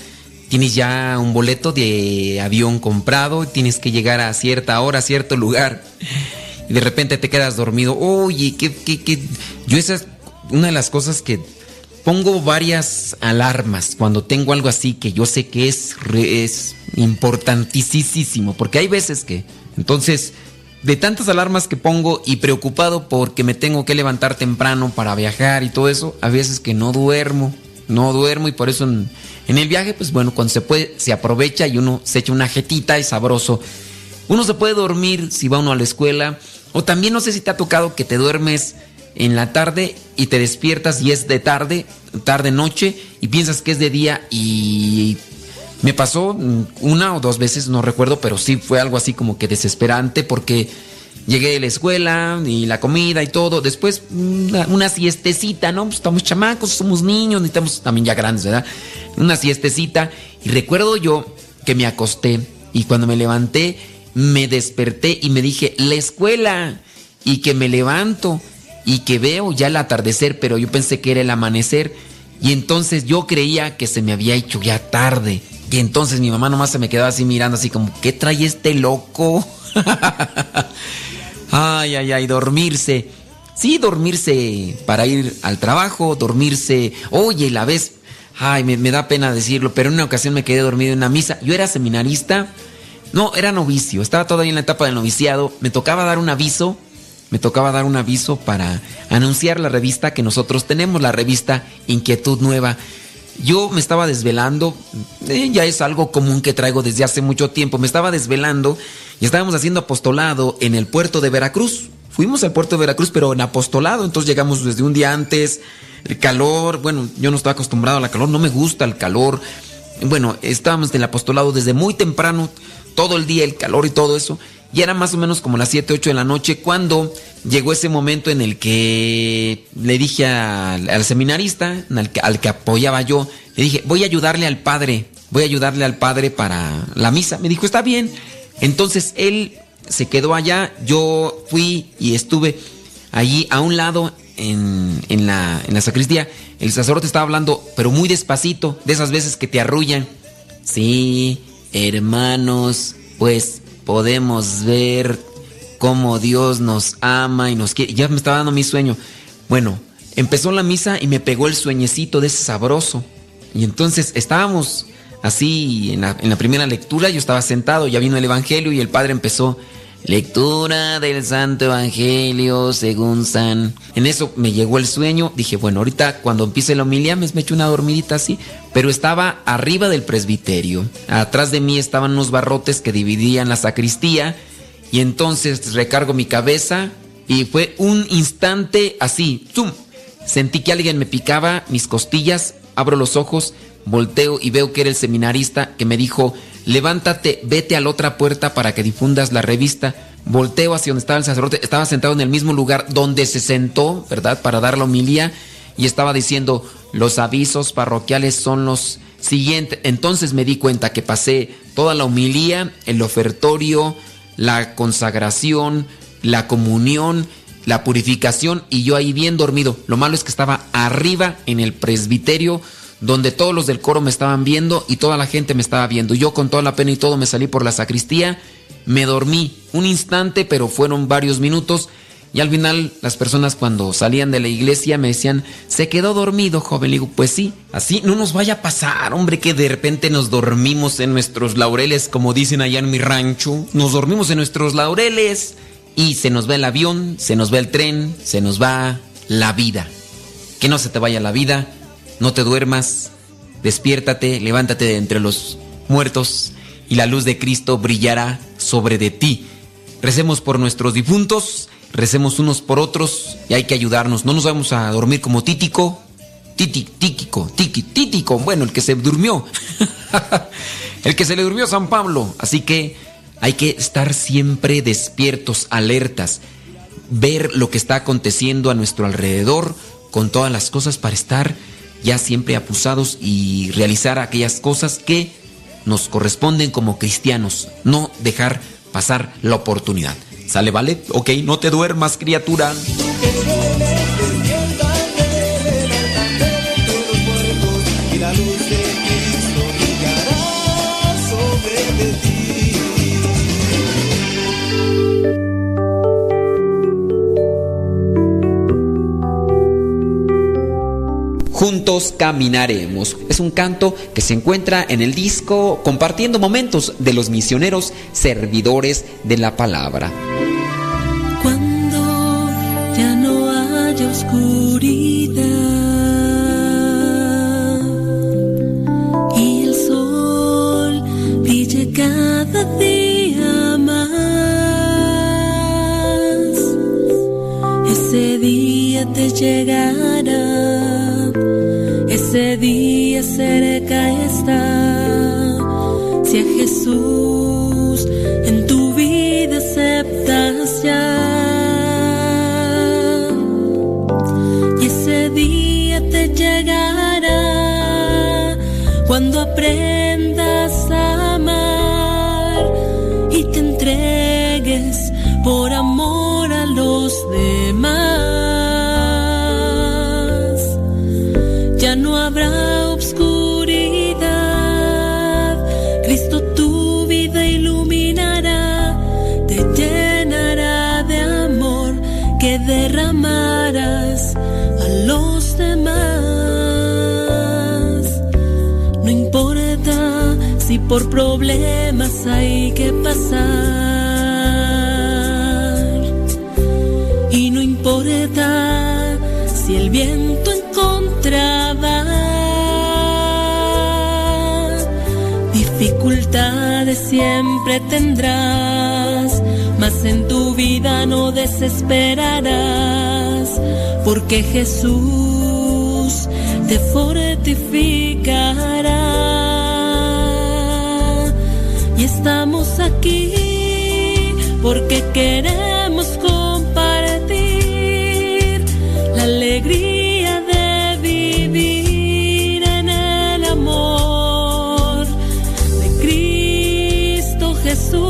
tienes ya un boleto de avión comprado, tienes que llegar a cierta hora, a cierto lugar y de repente te quedas dormido. Oye, qué, qué. Yo esa es una de las cosas que pongo varias alarmas cuando tengo algo así que yo sé que es, es importantísimo, porque hay veces que, entonces, de tantas alarmas que pongo y preocupado porque me tengo que levantar temprano para viajar y todo eso, a veces que no duermo, no duermo y por eso en, el viaje, pues bueno, cuando se puede, se aprovecha y uno se echa una jetita y sabroso. Uno se puede dormir si va uno a la escuela. O también no sé si te ha tocado que te duermes en la tarde y te despiertas y es de tarde, tarde noche, y piensas que es de día y me pasó mm, una o dos veces, no recuerdo, pero sí fue algo así como que desesperante porque llegué de la escuela y la comida y todo. Después una, una siestecita, ¿no? Pues estamos chamacos, somos niños, necesitamos también ya grandes, ¿verdad? Una siestecita. Y recuerdo yo que me acosté y cuando me levanté me desperté y me dije, la escuela. Y que me levanto y que veo ya el atardecer, pero yo pensé que era el amanecer. Y entonces yo creía que se me había hecho ya tarde. Y entonces mi mamá nomás se me quedaba así mirando, así como, ¿qué trae este loco? Ay, ay, ay, dormirse. Sí, dormirse para ir al trabajo, dormirse. Oye, la vez. Ay, me, da pena decirlo, pero en una ocasión me quedé dormido en una misa. Yo era seminarista. No, era novicio. Estaba todavía en la etapa del noviciado. Me tocaba dar un aviso. Me tocaba dar un aviso para anunciar la revista que nosotros tenemos, la revista Inquietud Nueva. Yo me estaba desvelando, eh, ya es algo común que traigo desde hace mucho tiempo, me estaba desvelando y estábamos haciendo apostolado en el puerto de Veracruz. Fuimos al puerto de Veracruz, pero en apostolado, entonces llegamos desde un día antes, el calor, bueno, yo no estaba acostumbrado al calor, no me gusta el calor. Bueno, estábamos en el apostolado desde muy temprano, todo el día, el calor y todo eso. Y era más o menos como las 7, 8 de la noche cuando llegó ese momento en el que le dije al, seminarista, al que, al que, apoyaba yo, le dije, voy a ayudarle al padre, voy a ayudarle al padre para la misa. Me dijo, está bien. Entonces él se quedó allá, yo fui y estuve allí a un lado en, en, la, en la sacristía. El sacerdote estaba hablando, pero muy despacito, de esas veces que te arrullan. Sí, hermanos, pues podemos ver cómo Dios nos ama y nos quiere. Ya me estaba dando mi sueño. Bueno, empezó la misa y me pegó el sueñecito de ese sabroso. Y entonces estábamos así en la, primera lectura, yo estaba sentado, ya vino el Evangelio y el Padre empezó Lectura del Santo Evangelio según San. En eso me llegó el sueño. Dije, bueno, ahorita cuando empiece la homilía me echo una dormidita así. Pero estaba arriba del presbiterio. Atrás de mí estaban unos barrotes que dividían la sacristía. Y entonces recargo mi cabeza y fue un instante así. ¡Zum! Sentí que alguien me picaba mis costillas. Abro los ojos, volteo y veo que era el seminarista que me dijo, levántate, vete a la otra puerta para que difundas la revista. Volteo hacia donde estaba el sacerdote, estaba sentado en el mismo lugar donde se sentó, ¿verdad? Para dar la homilía y estaba diciendo, los avisos parroquiales son los siguientes. Entonces me di cuenta que pasé toda la homilía, el ofertorio, la consagración, la comunión, la purificación y yo ahí bien dormido. Lo malo es que estaba arriba en el presbiterio donde todos los del coro me estaban viendo y toda la gente me estaba viendo. Yo con toda la pena y todo me salí por la sacristía, me dormí un instante, pero fueron varios minutos. Y al final las personas cuando salían de la iglesia me decían, se quedó dormido, joven. Le digo, pues sí, así no nos vaya a pasar, hombre, que de repente nos dormimos en nuestros laureles, como dicen allá en mi rancho. Nos dormimos en nuestros laureles y se nos va el avión, se nos va el tren, se nos va la vida. Que no se te vaya la vida, no te duermas, despiértate, levántate de entre los muertos y la luz de Cristo brillará sobre de ti. Recemos por nuestros difuntos, recemos unos por otros y hay que ayudarnos. No nos vamos a dormir como títico, titi, tíquico, tiki, títico, bueno, el que se durmió, el que se le durmió a San Pablo. Así que hay que estar siempre despiertos, alertas, ver lo que está aconteciendo a nuestro alrededor con todas las cosas para estar ya siempre apusados y realizar aquellas cosas que nos corresponden como cristianos, no dejar pasar la oportunidad. ¿Sale, vale? Ok, no te duermas, criatura. Juntos caminaremos. Es un canto que se encuentra en el disco Compartiendo Momentos de los Misioneros Servidores de la Palabra. Cuando ya no haya oscuridad y el sol brille cada día más, ese día te llegará día cerca está. Si a Jesús en tu vida aceptas ya. Por problemas hay que pasar. Y no importa si el viento encontraba. Dificultades siempre tendrás, mas en tu vida no desesperarás, porque Jesús te fortificará. Aquí porque queremos compartir la alegría de vivir en el amor de Cristo Jesús.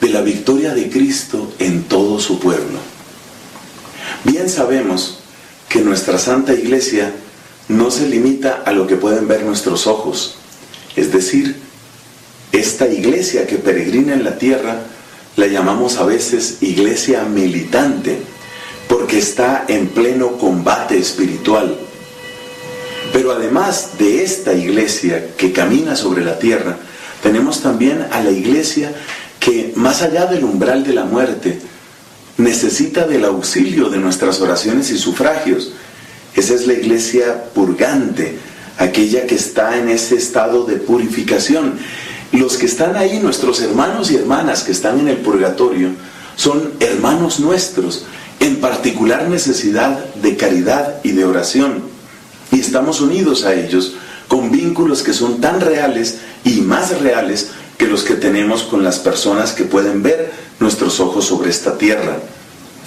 De la victoria de Cristo en todo su pueblo. Bien sabemos que nuestra Santa Iglesia no se limita a lo que pueden ver nuestros ojos, es decir, esta iglesia que peregrina en la tierra la llamamos a veces iglesia militante, porque está en pleno combate espiritual. Pero además de esta iglesia que camina sobre la tierra, tenemos también a la iglesia que más allá del umbral de la muerte, necesita del auxilio de nuestras oraciones y sufragios. Esa es la iglesia purgante, aquella que está en ese estado de purificación. Los que están ahí, nuestros hermanos y hermanas que están en el purgatorio, son hermanos nuestros, en particular necesidad de caridad y de oración. Y estamos unidos a ellos con vínculos que son tan reales y más reales que los que tenemos con las personas que pueden ver nuestros ojos sobre esta tierra.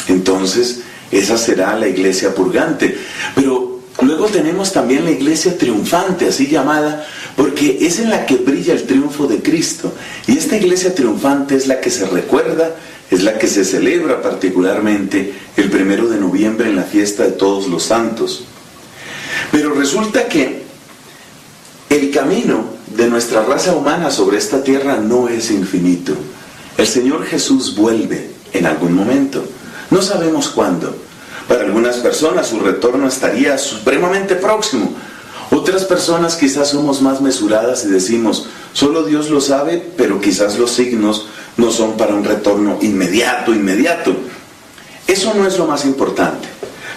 Entonces, esa será la iglesia purgante. Pero luego tenemos también la iglesia triunfante, así llamada, porque es en la que brilla el triunfo de Cristo. Y esta iglesia triunfante es la que se recuerda, es la que se celebra particularmente el primero de noviembre en la fiesta de todos los santos. Pero resulta que el camino de nuestra raza humana sobre esta tierra no es infinito. El Señor Jesús vuelve en algún momento. No sabemos cuándo. Para algunas personas su retorno estaría supremamente próximo. Otras personas quizás somos más mesuradas y decimos, solo Dios lo sabe, pero quizás los signos no son para un retorno inmediato, inmediato. Eso no es lo más importante.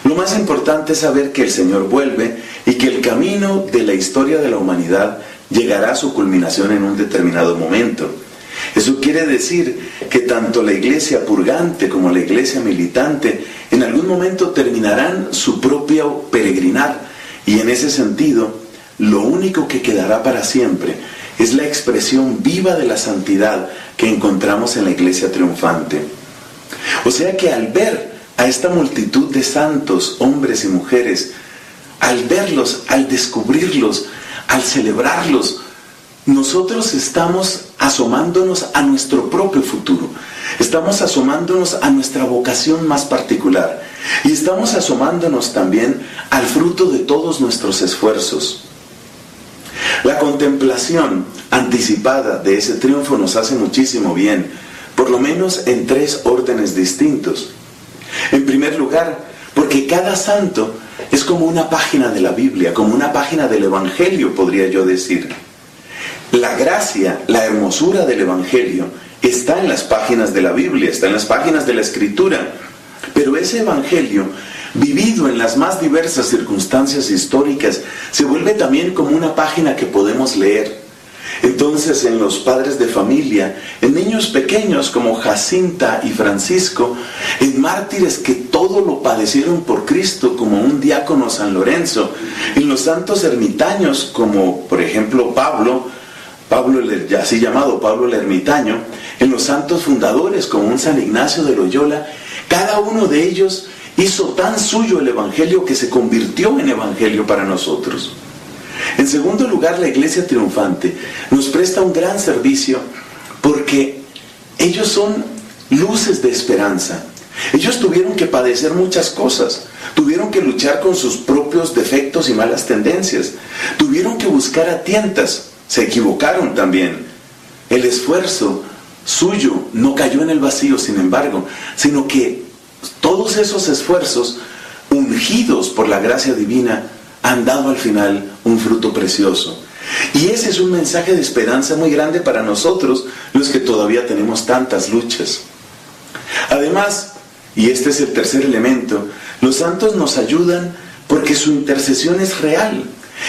Lo más importante es saber que el Señor vuelve y que el camino de la historia de la humanidad llegará a su culminación en un determinado momento. Eso quiere decir que tanto la iglesia purgante como la iglesia militante en algún momento terminarán su propio peregrinar y en ese sentido lo único que quedará para siempre es la expresión viva de la santidad que encontramos en la iglesia triunfante. O sea que al ver a esta multitud de santos, hombres y mujeres, al verlos, al descubrirlos, al celebrarlos, nosotros estamos asomándonos a nuestro propio futuro. Estamos asomándonos a nuestra vocación más particular. Y estamos asomándonos también al fruto de todos nuestros esfuerzos. La contemplación anticipada de ese triunfo nos hace muchísimo bien, por lo menos en tres órdenes distintos. En primer lugar, porque cada santo es como una página de la Biblia, como una página del Evangelio, podría yo decir. La gracia, la hermosura del Evangelio está en las páginas de la Biblia, está en las páginas de la Escritura. Pero ese Evangelio, vivido en las más diversas circunstancias históricas, se vuelve también como una página que podemos leer. Entonces en los padres de familia, en niños pequeños como Jacinta y Francisco, en mártires que todo lo padecieron por Cristo como un diácono San Lorenzo, en los santos ermitaños como por ejemplo Pablo, Pablo el, así llamado Pablo el ermitaño, en los santos fundadores como un San Ignacio de Loyola, cada uno de ellos hizo tan suyo el Evangelio que se convirtió en Evangelio para nosotros. En segundo lugar, la iglesia triunfante nos presta un gran servicio porque ellos son luces de esperanza. Ellos tuvieron que padecer muchas cosas, tuvieron que luchar con sus propios defectos y malas tendencias, tuvieron que buscar a tientas, se equivocaron también. El esfuerzo suyo no cayó en el vacío, sin embargo, sino que todos esos esfuerzos, ungidos por la gracia divina, han dado al final un fruto precioso. Y ese es un mensaje de esperanza muy grande para nosotros, los que todavía tenemos tantas luchas. Además, y este es el tercer elemento, los santos nos ayudan porque su intercesión es real.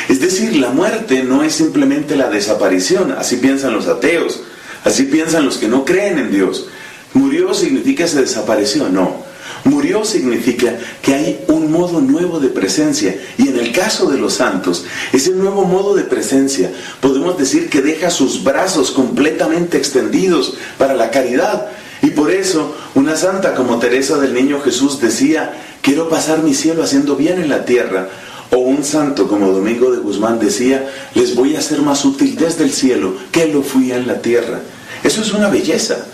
Es decir, la muerte no es simplemente la desaparición, así piensan los ateos, así piensan los que no creen en Dios. Murió significa se desapareció, no. Murió significa que hay un modo nuevo de presencia. Y en el caso de los santos, ese nuevo modo de presencia, podemos decir que deja sus brazos completamente extendidos para la caridad. Y por eso una santa como Teresa del Niño Jesús decía, quiero pasar mi cielo haciendo bien en la tierra. O un santo como Domingo de Guzmán decía, les voy a ser más útil desde el cielo que lo fui en la tierra. Eso es una belleza.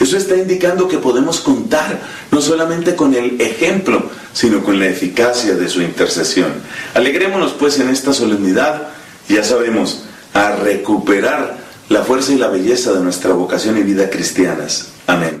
Eso está indicando que podemos contar no solamente con el ejemplo, sino con la eficacia de su intercesión. Alegrémonos pues en esta solemnidad, ya sabemos, a recuperar la fuerza y la belleza de nuestra vocación y vida cristianas. Amén.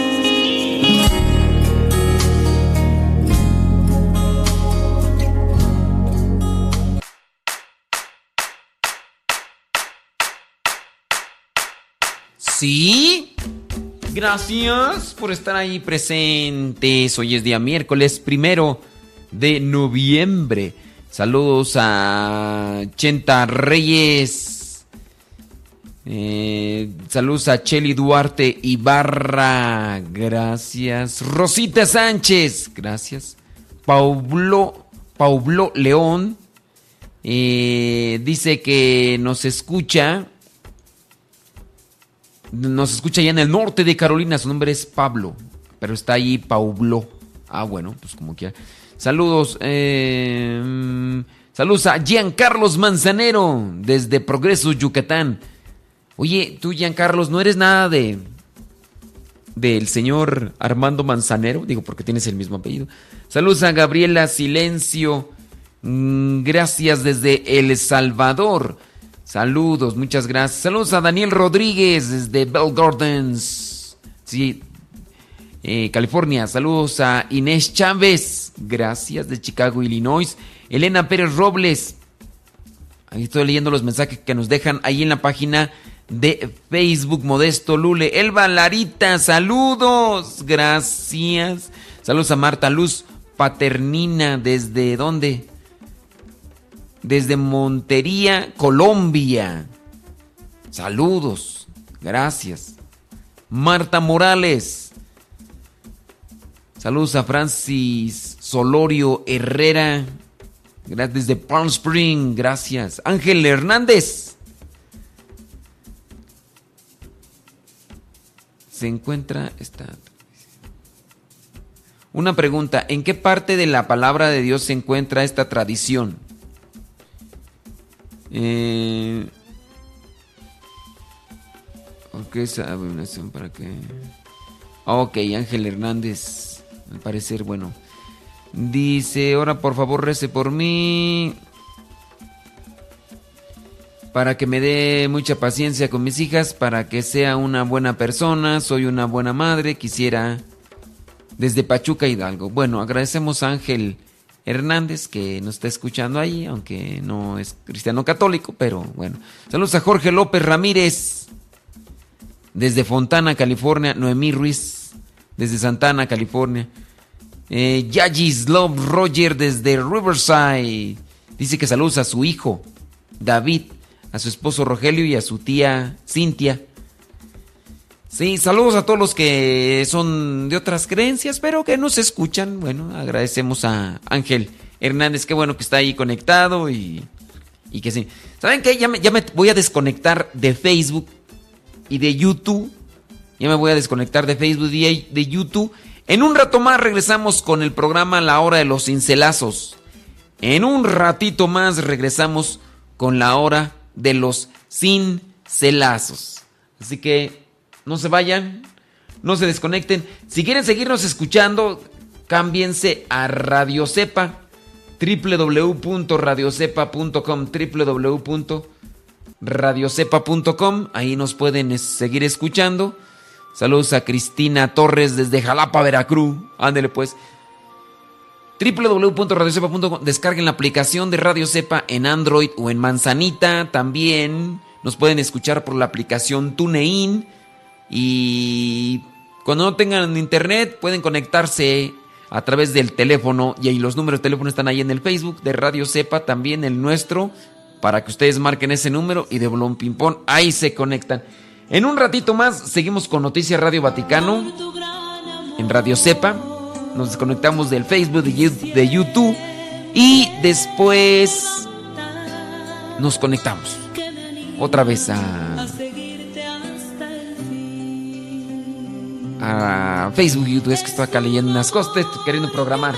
Sí. Gracias por estar ahí presentes. Hoy es día miércoles primero de noviembre. Saludos a Chenta Reyes. Eh, saludos a Cheli Duarte Ibarra. Gracias. Rosita Sánchez. Gracias. Paulo, Paulo León. eh, dice que nos escucha nos escucha allá en el norte de Carolina. Su nombre es Pablo, pero está ahí Paulo. Ah, bueno, pues como quiera. Saludos. eh, saludos a Giancarlos Manzanero desde Progreso, Yucatán. Oye, tú, Giancarlos, ¿no eres nada de del señor Armando Manzanero? Digo, porque tienes el mismo apellido. Saludos a Gabriela Silencio. Mm, gracias desde El Salvador. Saludos, muchas gracias. Saludos a Daniel Rodríguez desde Bell Gardens. Sí, eh, California. Saludos a Inés Chávez. Gracias de Chicago, Illinois. Elena Pérez Robles. Ahí estoy leyendo los mensajes que nos dejan ahí en la página de Facebook Modesto Lule. Elba Larita, saludos. Gracias. Saludos a Marta Luz Paternina. ¿Desde dónde? Desde Montería, Colombia. Saludos. Gracias. Marta Morales. Saludos a Francis Solorio Herrera. Desde Palm Spring. Gracias. Ángel Hernández. Se encuentra esta. Una pregunta, ¿en qué parte de la palabra de Dios se encuentra esta tradición? Eh, ok, sabe para qué. Ok, Ángel Hernández, al parecer, bueno. Dice, ahora por favor rece por mí. Para que me dé mucha paciencia con mis hijas, para que sea una buena persona, soy una buena madre, quisiera desde Pachuca Hidalgo. Bueno, agradecemos a Ángel Hernández que nos está escuchando ahí, aunque no es cristiano católico, pero bueno. Saludos a Jorge López Ramírez desde Fontana, California. Noemí Ruiz desde Santana, California. Eh, Love Roger desde Riverside. Dice que saludos a su hijo David, a su esposo Rogelio y a su tía Cintia. Sí, saludos a todos los que son de otras creencias, pero que nos escuchan. Bueno, agradecemos a Ángel Hernández, qué bueno que está ahí conectado y, y que sí. ¿Saben qué? Ya me, ya me voy a desconectar de Facebook y de YouTube. Ya me voy a desconectar de Facebook y de YouTube. En un rato más regresamos con el programa La Hora de los Cincelazos. En un ratito más regresamos con la Hora de los Cincelazos. Así que no se vayan, no se desconecten. Si quieren seguirnos escuchando, cámbiense a Radio Cepa, www.radiocepa.com, www.radiocepa.com. Ahí nos pueden seguir escuchando. Saludos a Cristina Torres desde Jalapa, Veracruz. Ándele pues. www.radiocepa.com. Descarguen la aplicación de Radio Cepa en Android o en Manzanita. También nos pueden escuchar por la aplicación TuneIn. Y cuando no tengan internet pueden conectarse a través del teléfono y ahí los números de teléfono están ahí en el Facebook de Radio Cepa, también el nuestro, para que ustedes marquen ese número y de Blon Pimpón, ahí se conectan. En un ratito más seguimos con Noticias Radio Vaticano en Radio Cepa. Nos desconectamos del Facebook, de YouTube y después nos conectamos otra vez a a Facebook, YouTube, es que estoy acá leyendo unas cosas, queriendo programar.